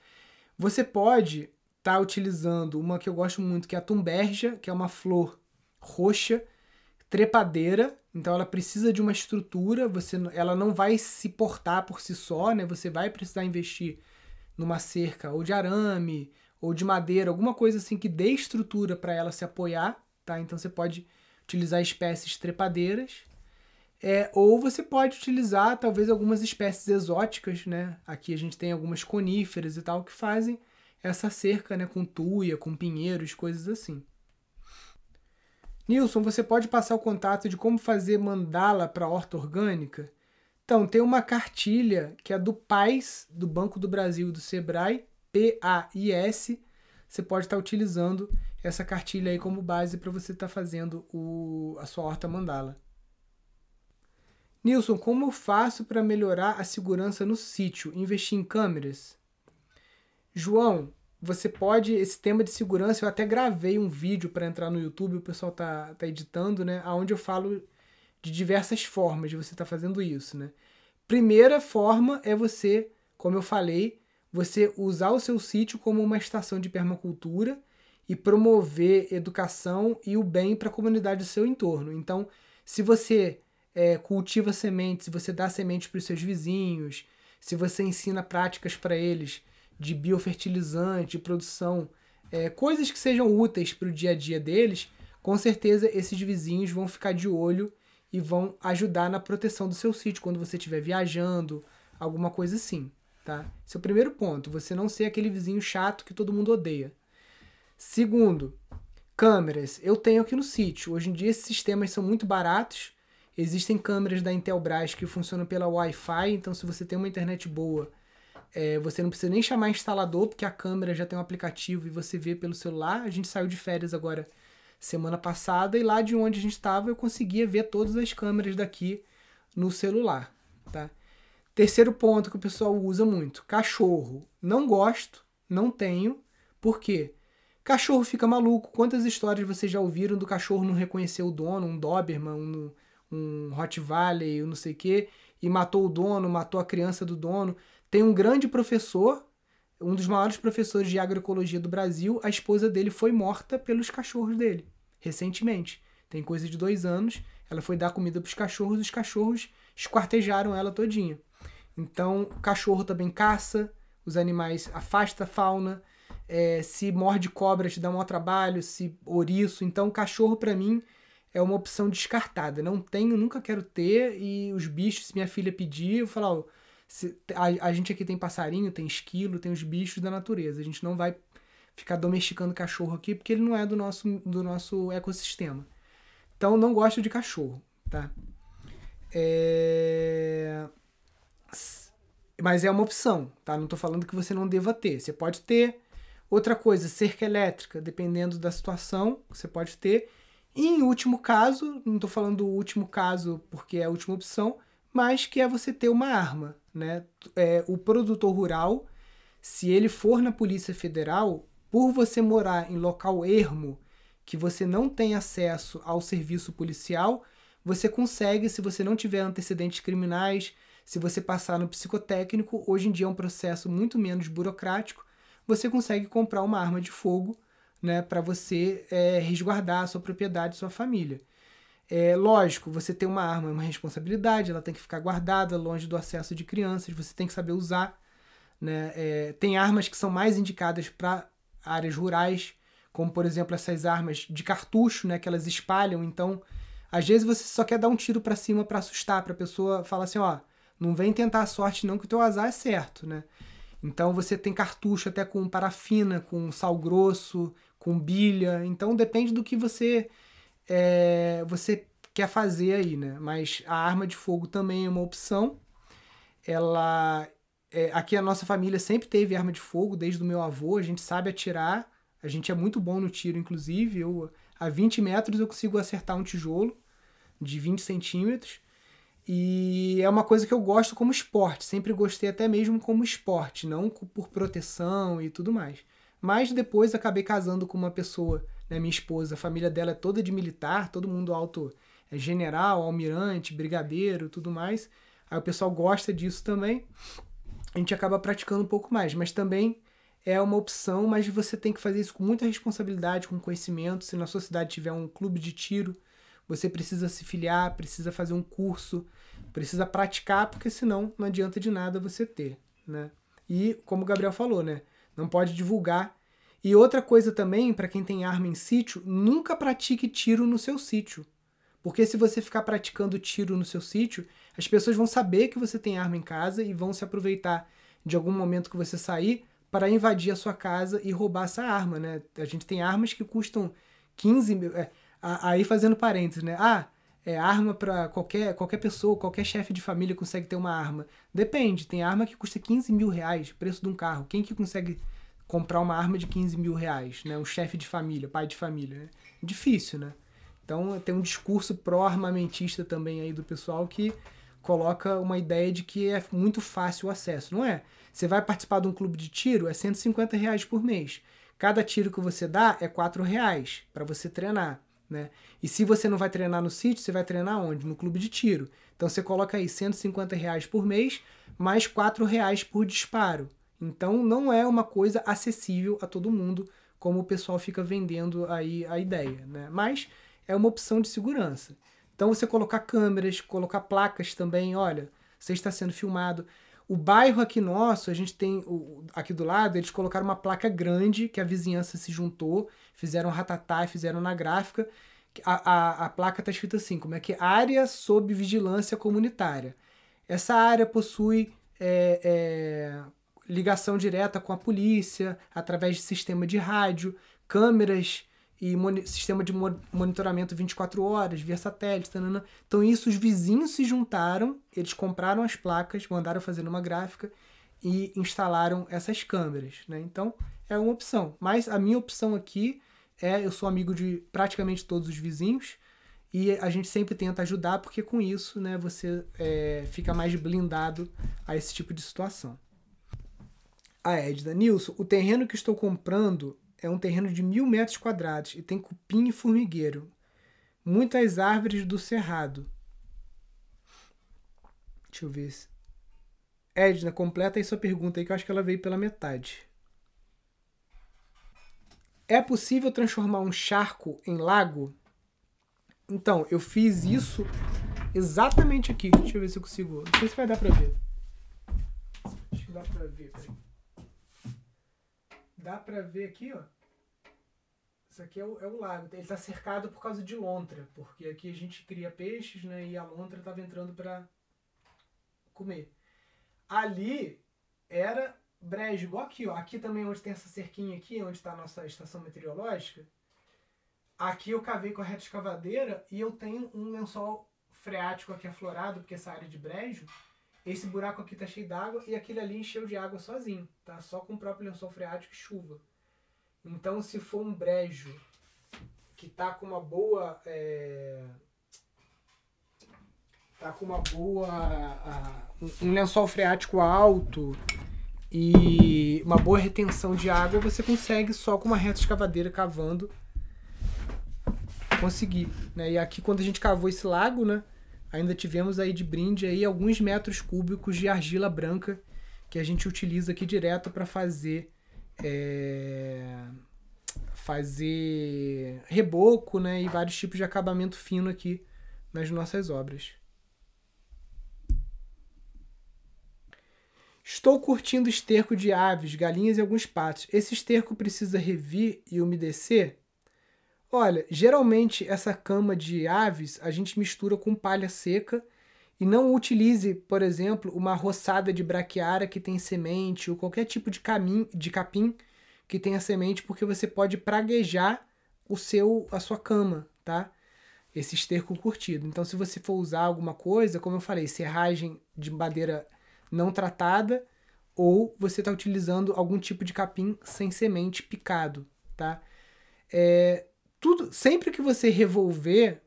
Você pode tá utilizando uma que eu gosto muito, que é a tumberja, que é uma flor roxa, trepadeira, então ela precisa de uma estrutura, você, ela não vai se portar por si só, né? Você vai precisar investir numa cerca ou de arame ou de madeira, alguma coisa assim que dê estrutura para ela se apoiar, tá? Então você pode utilizar espécies trepadeiras, é, ou você pode utilizar talvez algumas espécies exóticas, né? Aqui a gente tem algumas coníferas e tal que fazem essa cerca né, com tuia, com pinheiros, coisas assim. Nilson, você pode passar o contato de como fazer mandala para horta orgânica? Então, tem uma cartilha que é do PAIS, do Banco do Brasil do Sebrae, P-A-I-S. Você pode estar utilizando essa cartilha aí como base para você estar fazendo o, a sua horta mandala. Nilson, como eu faço para melhorar a segurança no sítio? Investir em câmeras? João, você pode, esse tema de segurança, eu até gravei um vídeo para entrar no YouTube, o pessoal tá, tá editando, né? Onde eu falo de diversas formas de você estar tá fazendo isso, né? Primeira forma é você, como eu falei, você usar o seu sítio como uma estação de permacultura e promover educação e o bem para a comunidade do seu entorno. Então, se você é, cultiva sementes, se você dá sementes para os seus vizinhos, se você ensina práticas para eles de biofertilizante, de produção, é, coisas que sejam úteis para o dia a dia deles, com certeza esses vizinhos vão ficar de olho e vão ajudar na proteção do seu sítio quando você estiver viajando, alguma coisa assim, tá? Esse é o primeiro ponto, você não ser aquele vizinho chato que todo mundo odeia. Segundo, câmeras. Eu tenho aqui no sítio. Hoje em dia esses sistemas são muito baratos. Existem câmeras da Intelbras que funcionam pela Wi-Fi, então se você tem uma internet boa, é, você não precisa nem chamar instalador, porque a câmera já tem um aplicativo e você vê pelo celular. A gente saiu de férias agora semana passada e lá de onde a gente estava eu conseguia ver todas as câmeras daqui no celular, tá? Terceiro ponto que o pessoal usa muito: cachorro. Não gosto, não tenho. Por quê? Cachorro fica maluco. Quantas histórias vocês já ouviram do cachorro não reconhecer o dono, um Doberman, um, um Rottweiler, um não sei o quê, e matou o dono, matou a criança do dono. Tem um grande professor, um dos maiores professores de agroecologia do Brasil, a esposa dele foi morta pelos cachorros dele, recentemente. Tem coisa de dois anos, ela foi dar comida para os cachorros, os cachorros esquartejaram ela todinha. Então, o cachorro também caça, os animais afasta a fauna, é, se morde cobra te dá um trabalho, se ouriço. Então, cachorro para mim é uma opção descartada. Não tenho, nunca quero ter. E os bichos, se minha filha pedir, eu falo, se, a, a gente aqui tem passarinho, tem esquilo, tem os bichos da natureza. A gente não vai ficar domesticando cachorro aqui porque ele não é do nosso, do nosso ecossistema. Então não gosto de cachorro, tá? É... Mas é uma opção, tá? Não estou falando que você não deva ter. Você pode ter. Outra coisa, cerca elétrica, dependendo da situação, você pode ter. E em último caso, não estou falando do último caso porque é a última opção, mas que é você ter uma arma, né? É, o produtor rural, se ele for na Polícia Federal, por você morar em local ermo, que você não tem acesso ao serviço policial, você consegue, se você não tiver antecedentes criminais, se você passar no psicotécnico, hoje em dia é um processo muito menos burocrático, você consegue comprar uma arma de fogo né, para você é, resguardar a sua propriedade, sua família. É lógico, você tem uma arma, é uma responsabilidade, ela tem que ficar guardada longe do acesso de crianças, você tem que saber usar. Né? É, tem armas que são mais indicadas para áreas rurais, como por exemplo essas armas de cartucho, né, que elas espalham. Então, às vezes você só quer dar um tiro para cima para assustar, para a pessoa falar assim, ó, não vem tentar a sorte não que o teu azar é certo, né? Então você tem cartucho até com parafina, com sal grosso, com bilha. Então depende do que você é, você quer fazer aí, né? Mas a arma de fogo também é uma opção. Ela é, aqui a nossa família sempre teve arma de fogo desde o meu avô. A gente sabe atirar. A gente é muito bom no tiro, inclusive. Eu a 20 metros eu consigo acertar um tijolo de 20 centímetros. E é uma coisa que eu gosto como esporte, sempre gostei até mesmo como esporte, não por proteção e tudo mais. Mas depois acabei casando com uma pessoa, né, minha esposa, a família dela é toda de militar, todo mundo alto, é general, almirante, brigadeiro, tudo mais. Aí o pessoal gosta disso também. A gente acaba praticando um pouco mais, mas também é uma opção, mas você tem que fazer isso com muita responsabilidade, com conhecimento. Se na sua cidade tiver um clube de tiro, você precisa se filiar, precisa fazer um curso, precisa praticar, porque senão não adianta de nada você ter, né? E como o Gabriel falou, né? Não pode divulgar. E outra coisa também, para quem tem arma em sítio, nunca pratique tiro no seu sítio. Porque se você ficar praticando tiro no seu sítio, as pessoas vão saber que você tem arma em casa e vão se aproveitar de algum momento que você sair para invadir a sua casa e roubar essa arma, né? A gente tem armas que custam 15 mil. É, Aí fazendo parênteses, né? Ah, é arma para qualquer, qualquer pessoa, qualquer chefe de família consegue ter uma arma. Depende, tem arma que custa 15 mil reais, preço de um carro. Quem que consegue comprar uma arma de 15 mil reais, né? Um chefe de família, pai de família, né? Difícil, né? Então tem um discurso pró-armamentista também aí do pessoal que coloca uma ideia de que é muito fácil o acesso. Não é? Você vai participar de um clube de tiro, é 150 reais por mês. Cada tiro que você dá é 4 reais para você treinar. Né? E se você não vai treinar no sítio, você vai treinar onde? No clube de tiro. Então você coloca aí 150 reais por mês, mais 4 reais por disparo. Então não é uma coisa acessível a todo mundo, como o pessoal fica vendendo aí a ideia. Né? Mas é uma opção de segurança. Então você colocar câmeras, colocar placas também, olha, você está sendo filmado. O bairro aqui nosso, a gente tem o, aqui do lado, eles colocaram uma placa grande que a vizinhança se juntou, fizeram ratatá e fizeram na gráfica. A, a, a placa está escrita assim, como é que é? área sob vigilância comunitária. Essa área possui é, é, ligação direta com a polícia através de sistema de rádio, câmeras e sistema de monitoramento 24 horas via satélite. Tanana. Então, isso, os vizinhos se juntaram, eles compraram as placas, mandaram fazer numa gráfica e instalaram essas câmeras. Né? Então, é uma opção. Mas a minha opção aqui é: eu sou amigo de praticamente todos os vizinhos e a gente sempre tenta ajudar, porque com isso né, você é, fica mais blindado a esse tipo de situação. A Edna, Nilson, o terreno que estou comprando é um terreno de mil metros quadrados e tem cupim e formigueiro. Muitas árvores do cerrado. Deixa eu ver. Edna, completa aí sua pergunta aí que eu acho que ela veio pela metade. É possível transformar um charco em lago? Então, eu fiz isso exatamente aqui. Deixa eu ver se eu consigo. Não sei se vai dar pra ver. Acho que dá pra ver, peraí. Dá pra ver aqui, ó. Isso aqui é o, é o lago. Ele está cercado por causa de lontra, porque aqui a gente cria peixes, né? E a lontra estava entrando para comer. Ali era brejo, igual aqui, ó. Aqui também onde tem essa cerquinha aqui, onde está a nossa estação meteorológica. Aqui eu cavei com a reta escavadeira e eu tenho um lençol freático aqui aflorado, porque essa área de brejo esse buraco aqui tá cheio d'água e aquele ali encheu de água sozinho, tá? Só com o próprio lençol freático e chuva. Então, se for um brejo que tá com uma boa. É, tá com uma boa. um lençol freático alto e uma boa retenção de água, você consegue só com uma reta escavadeira cavando conseguir, né? E aqui quando a gente cavou esse lago, né, ainda tivemos aí de brinde aí alguns metros cúbicos de argila branca que a gente utiliza aqui direto para fazer é, fazer reboco, né, e vários tipos de acabamento fino aqui nas nossas obras. Estou curtindo esterco de aves, galinhas e alguns patos. Esse esterco precisa revir e umedecer? Olha, geralmente essa cama de aves a gente mistura com palha seca e não utilize, por exemplo, uma roçada de braquiária que tem semente ou qualquer tipo de, caminho, de capim que tenha semente, porque você pode praguejar o seu a sua cama, tá? Esse esterco curtido. Então, se você for usar alguma coisa, como eu falei, serragem de madeira não tratada ou você está utilizando algum tipo de capim sem semente picado, tá? É, tudo, sempre que você revolver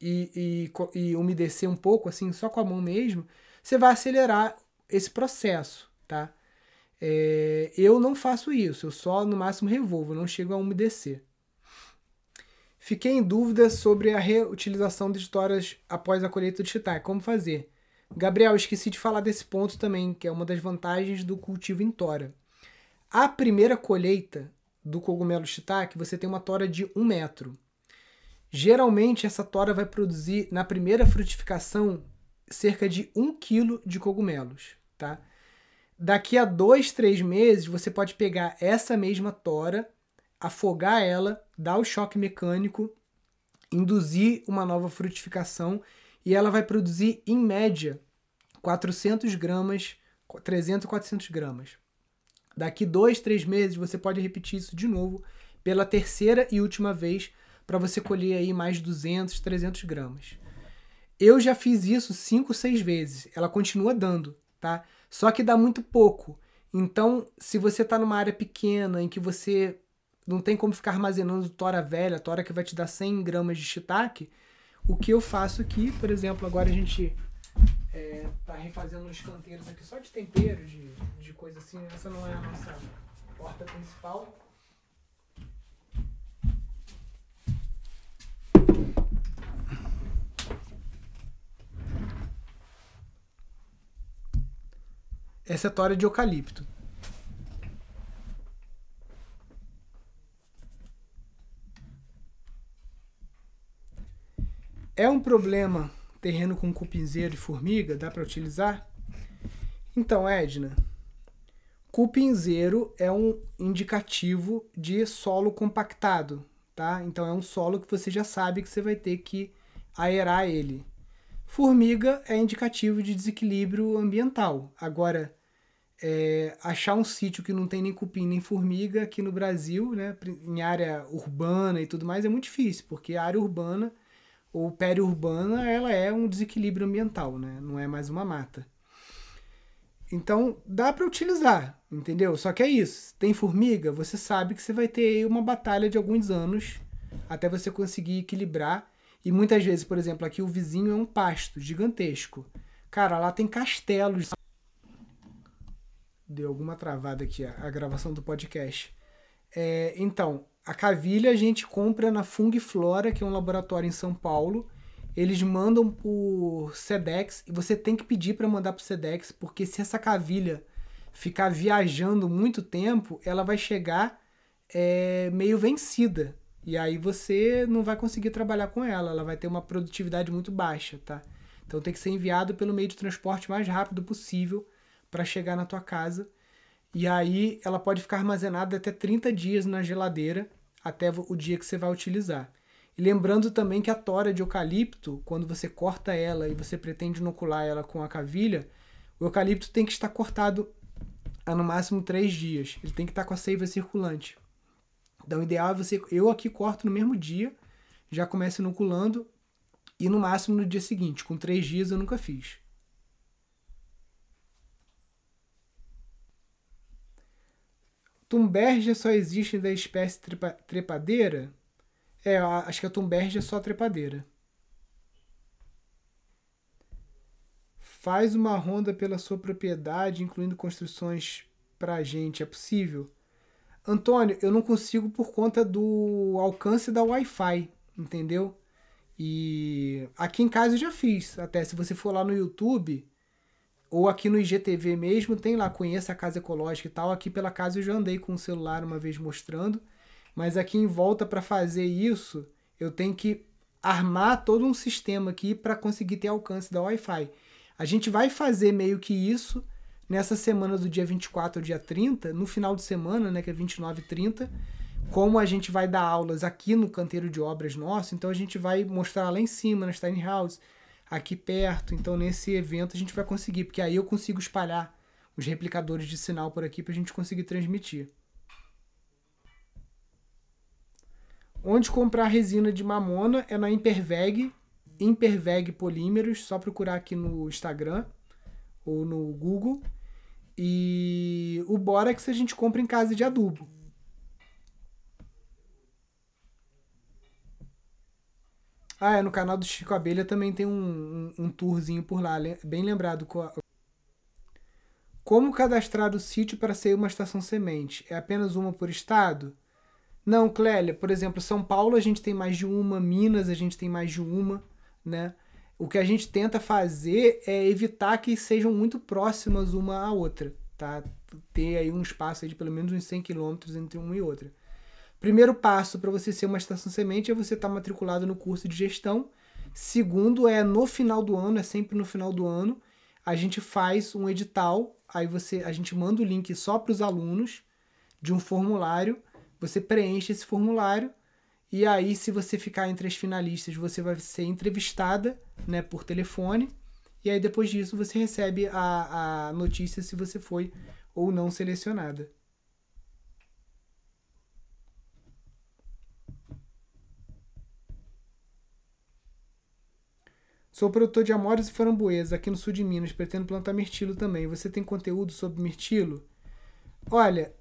e, e, e umedecer um pouco, assim, só com a mão mesmo, você vai acelerar esse processo, tá? É, eu não faço isso, eu só no máximo revolvo, não chego a umedecer. Fiquei em dúvida sobre a reutilização de histórias após a colheita do shiitake. Como fazer? Gabriel, esqueci de falar desse ponto também, que é uma das vantagens do cultivo em tora. A primeira colheita do cogumelo shiitake, você tem uma tora de um metro. Geralmente, essa tora vai produzir, na primeira frutificação, cerca de um quilo de cogumelos, tá? Daqui a dois, três meses, você pode pegar essa mesma tora, afogar ela, dar o choque mecânico, induzir uma nova frutificação e ela vai produzir, em média, 400 gramas, 300, 400 gramas. Daqui dois, três meses você pode repetir isso de novo pela terceira e última vez para você colher aí mais 200, 300 gramas. Eu já fiz isso 5, 6 vezes. Ela continua dando, tá? Só que dá muito pouco. Então, se você está numa área pequena em que você não tem como ficar armazenando tora velha, tora que vai te dar 100 gramas de shiitake, o que eu faço aqui, por exemplo, agora a gente é, tá refazendo uns canteiros aqui só de tempero, de, de coisa assim. Essa não é a nossa porta principal. Essa é tora de eucalipto. É um problema terreno com cupinzeiro e formiga? Dá para utilizar? Então, Edna, cupinzeiro é um indicativo de solo compactado, tá? Então é um solo que você já sabe que você vai ter que aerar ele. Formiga é indicativo de desequilíbrio ambiental. Agora, é, achar um sítio que não tem nem cupim nem formiga aqui no Brasil, né, em área urbana e tudo mais, é muito difícil, porque a área urbana ou periurbana, ela é um desequilíbrio ambiental, né? Não é mais uma mata. Então, dá para utilizar, entendeu? Só que é isso. Tem formiga, você sabe que você vai ter uma batalha de alguns anos até você conseguir equilibrar. E muitas vezes, por exemplo, aqui o vizinho é um pasto gigantesco. Cara, lá tem castelos. Deu alguma travada aqui a, a gravação do podcast. É, então, a cavilha a gente compra na Fung Flora, que é um laboratório em São Paulo. Eles mandam por Sedex e você tem que pedir para mandar por Sedex, porque se essa cavilha ficar viajando muito tempo, ela vai chegar é, meio vencida. E aí você não vai conseguir trabalhar com ela, ela vai ter uma produtividade muito baixa, tá? Então tem que ser enviado pelo meio de transporte mais rápido possível para chegar na tua casa. E aí ela pode ficar armazenada até 30 dias na geladeira até o dia que você vai utilizar. E lembrando também que a tora de eucalipto, quando você corta ela e você pretende inocular ela com a cavilha, o eucalipto tem que estar cortado a no máximo três dias. Ele tem que estar com a seiva circulante. Então, o ideal é você. Eu aqui corto no mesmo dia, já começo inoculando, e no máximo no dia seguinte. Com três dias eu nunca fiz. Tumbergia só existe da espécie trepa, trepadeira? É, acho que a Tumbergia é só trepadeira. Faz uma ronda pela sua propriedade, incluindo construções pra gente. É possível? Antônio, eu não consigo por conta do alcance da Wi-Fi. entendeu? E aqui em casa eu já fiz. Até se você for lá no YouTube ou aqui no IGTV mesmo, tem lá Conheça a Casa Ecológica e tal. Aqui pela casa eu já andei com o celular uma vez mostrando. Mas aqui em volta para fazer isso, eu tenho que armar todo um sistema aqui para conseguir ter alcance da Wi-Fi. A gente vai fazer meio que isso nessa semana do dia 24 ao dia 30, no final de semana, né, que é 29 e 30 como a gente vai dar aulas aqui no canteiro de obras nosso, então a gente vai mostrar lá em cima, na Tiny House, aqui perto. Então nesse evento a gente vai conseguir, porque aí eu consigo espalhar os replicadores de sinal por aqui para a gente conseguir transmitir. Onde comprar resina de mamona é na Imperveg, Imperveg Polímeros, só procurar aqui no Instagram ou no Google. E o Borax a gente compra em casa de adubo. Ah, é, no canal do Chico Abelha também tem um, um, um tourzinho por lá, bem lembrado. Como cadastrar o sítio para ser uma estação semente? É apenas uma por estado? Não, Clélia, por exemplo, São Paulo a gente tem mais de uma, Minas a gente tem mais de uma, né? O que a gente tenta fazer é evitar que sejam muito próximas uma à outra, tá? Ter aí um espaço de pelo menos uns 100 quilômetros entre uma e outra. Primeiro passo para você ser uma estação semente é você estar tá matriculado no curso de gestão. Segundo é no final do ano, é sempre no final do ano, a gente faz um edital, aí você a gente manda o link só para os alunos de um formulário, você preenche esse formulário e aí se você ficar entre as finalistas, você vai ser entrevistada, né, por telefone. E aí depois disso você recebe a, a notícia se você foi ou não selecionada. Sou produtor de amoras e framboesas aqui no sul de Minas. Pretendo plantar mirtilo também. Você tem conteúdo sobre mirtilo? Olha,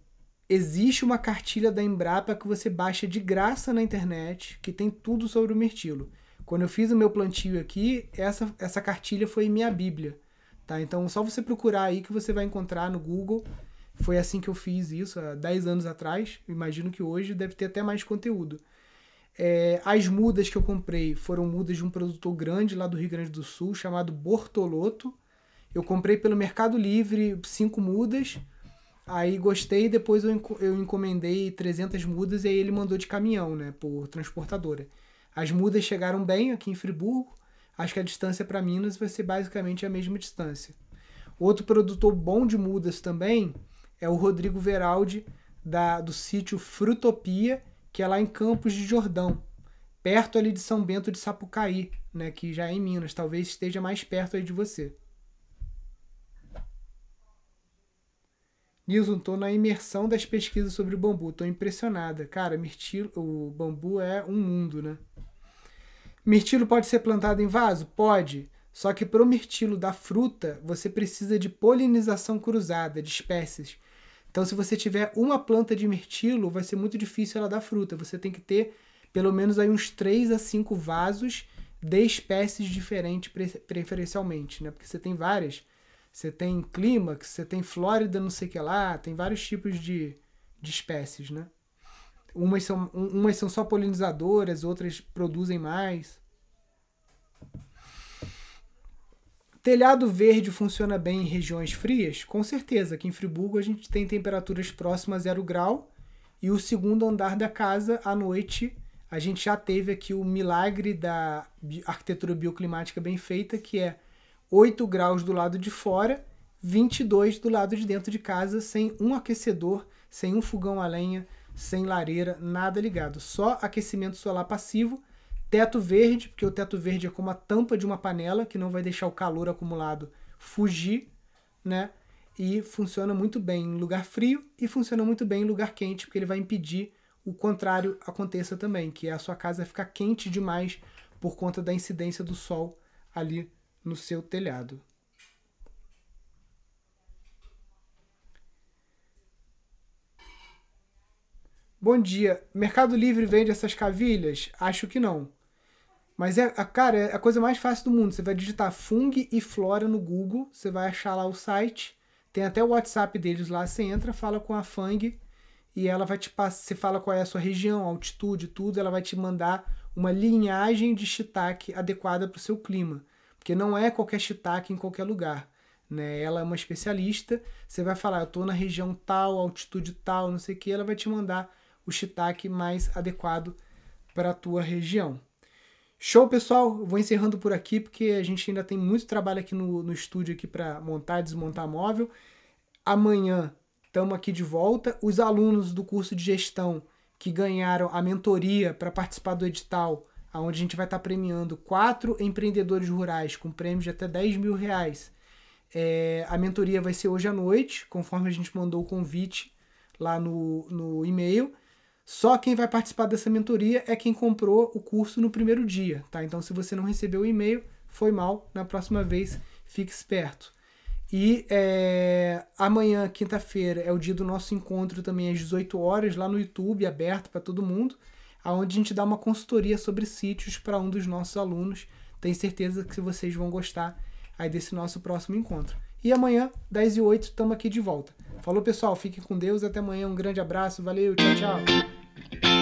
existe uma cartilha da Embrapa que você baixa de graça na internet, que tem tudo sobre o mirtilo. Quando eu fiz o meu plantio aqui, essa, essa cartilha foi minha bíblia. Tá? Então, só você procurar aí que você vai encontrar no Google. Foi assim que eu fiz isso há 10 anos atrás. Imagino que hoje deve ter até mais conteúdo. É, as mudas que eu comprei foram mudas de um produtor grande lá do Rio Grande do Sul, chamado Bortoloto. Eu comprei pelo Mercado Livre cinco mudas, aí gostei, depois eu, eu encomendei 300 mudas e aí ele mandou de caminhão, né, por transportadora. As mudas chegaram bem aqui em Friburgo, acho que a distância para Minas vai ser basicamente a mesma distância. Outro produtor bom de mudas também é o Rodrigo Veraldi, da, do sítio Frutopia, que é lá em Campos de Jordão, perto ali de São Bento de Sapucaí, né, que já é em Minas, talvez esteja mais perto aí de você. Nilson, tô na imersão das pesquisas sobre o bambu, tô impressionada. Cara, mirtilo, o bambu é um mundo, né? Mirtilo pode ser plantado em vaso? Pode. Só que para o mirtilo da fruta, você precisa de polinização cruzada de espécies então, se você tiver uma planta de mirtilo, vai ser muito difícil ela dar fruta. Você tem que ter pelo menos aí uns 3 a 5 vasos de espécies diferentes preferencialmente, né? Porque você tem várias. Você tem clímax, você tem Flórida, não sei o que lá, tem vários tipos de, de espécies, né? Umas são, umas são só polinizadoras, outras produzem mais. Telhado verde funciona bem em regiões frias? Com certeza. Aqui em Friburgo a gente tem temperaturas próximas a zero grau e o segundo andar da casa à noite a gente já teve aqui o milagre da arquitetura bioclimática bem feita, que é 8 graus do lado de fora, 22 do lado de dentro de casa, sem um aquecedor, sem um fogão a lenha, sem lareira, nada ligado. Só aquecimento solar passivo Teto verde, porque o teto verde é como a tampa de uma panela, que não vai deixar o calor acumulado fugir, né? E funciona muito bem em lugar frio e funciona muito bem em lugar quente, porque ele vai impedir o contrário aconteça também, que é a sua casa ficar quente demais por conta da incidência do sol ali no seu telhado. Bom dia. Mercado Livre vende essas cavilhas? Acho que não. Mas é, cara, é a coisa mais fácil do mundo. Você vai digitar Fung e Flora no Google, você vai achar lá o site, tem até o WhatsApp deles lá, você entra, fala com a Fang e ela vai te passar, você fala qual é a sua região, altitude, tudo, ela vai te mandar uma linhagem de shiitake adequada para o seu clima, porque não é qualquer shiitake em qualquer lugar. Né? Ela é uma especialista, você vai falar, eu estou na região tal, altitude tal, não sei o que, ela vai te mandar o shiitake mais adequado para a tua região. Show, pessoal? vou encerrando por aqui porque a gente ainda tem muito trabalho aqui no, no estúdio aqui para montar e desmontar móvel. Amanhã estamos aqui de volta. Os alunos do curso de gestão que ganharam a mentoria para participar do edital, onde a gente vai estar tá premiando quatro empreendedores rurais com prêmios de até 10 mil reais. É, a mentoria vai ser hoje à noite, conforme a gente mandou o convite lá no, no e-mail. Só quem vai participar dessa mentoria é quem comprou o curso no primeiro dia, tá? Então, se você não recebeu o e-mail, foi mal. Na próxima vez, fique esperto. E é, amanhã, quinta-feira, é o dia do nosso encontro também às 18 horas, lá no YouTube, aberto para todo mundo, aonde a gente dá uma consultoria sobre sítios para um dos nossos alunos. Tenho certeza que vocês vão gostar aí desse nosso próximo encontro. E amanhã, 10 e 8, estamos aqui de volta. Falou, pessoal. Fiquem com Deus. Até amanhã. Um grande abraço. Valeu. Tchau, tchau.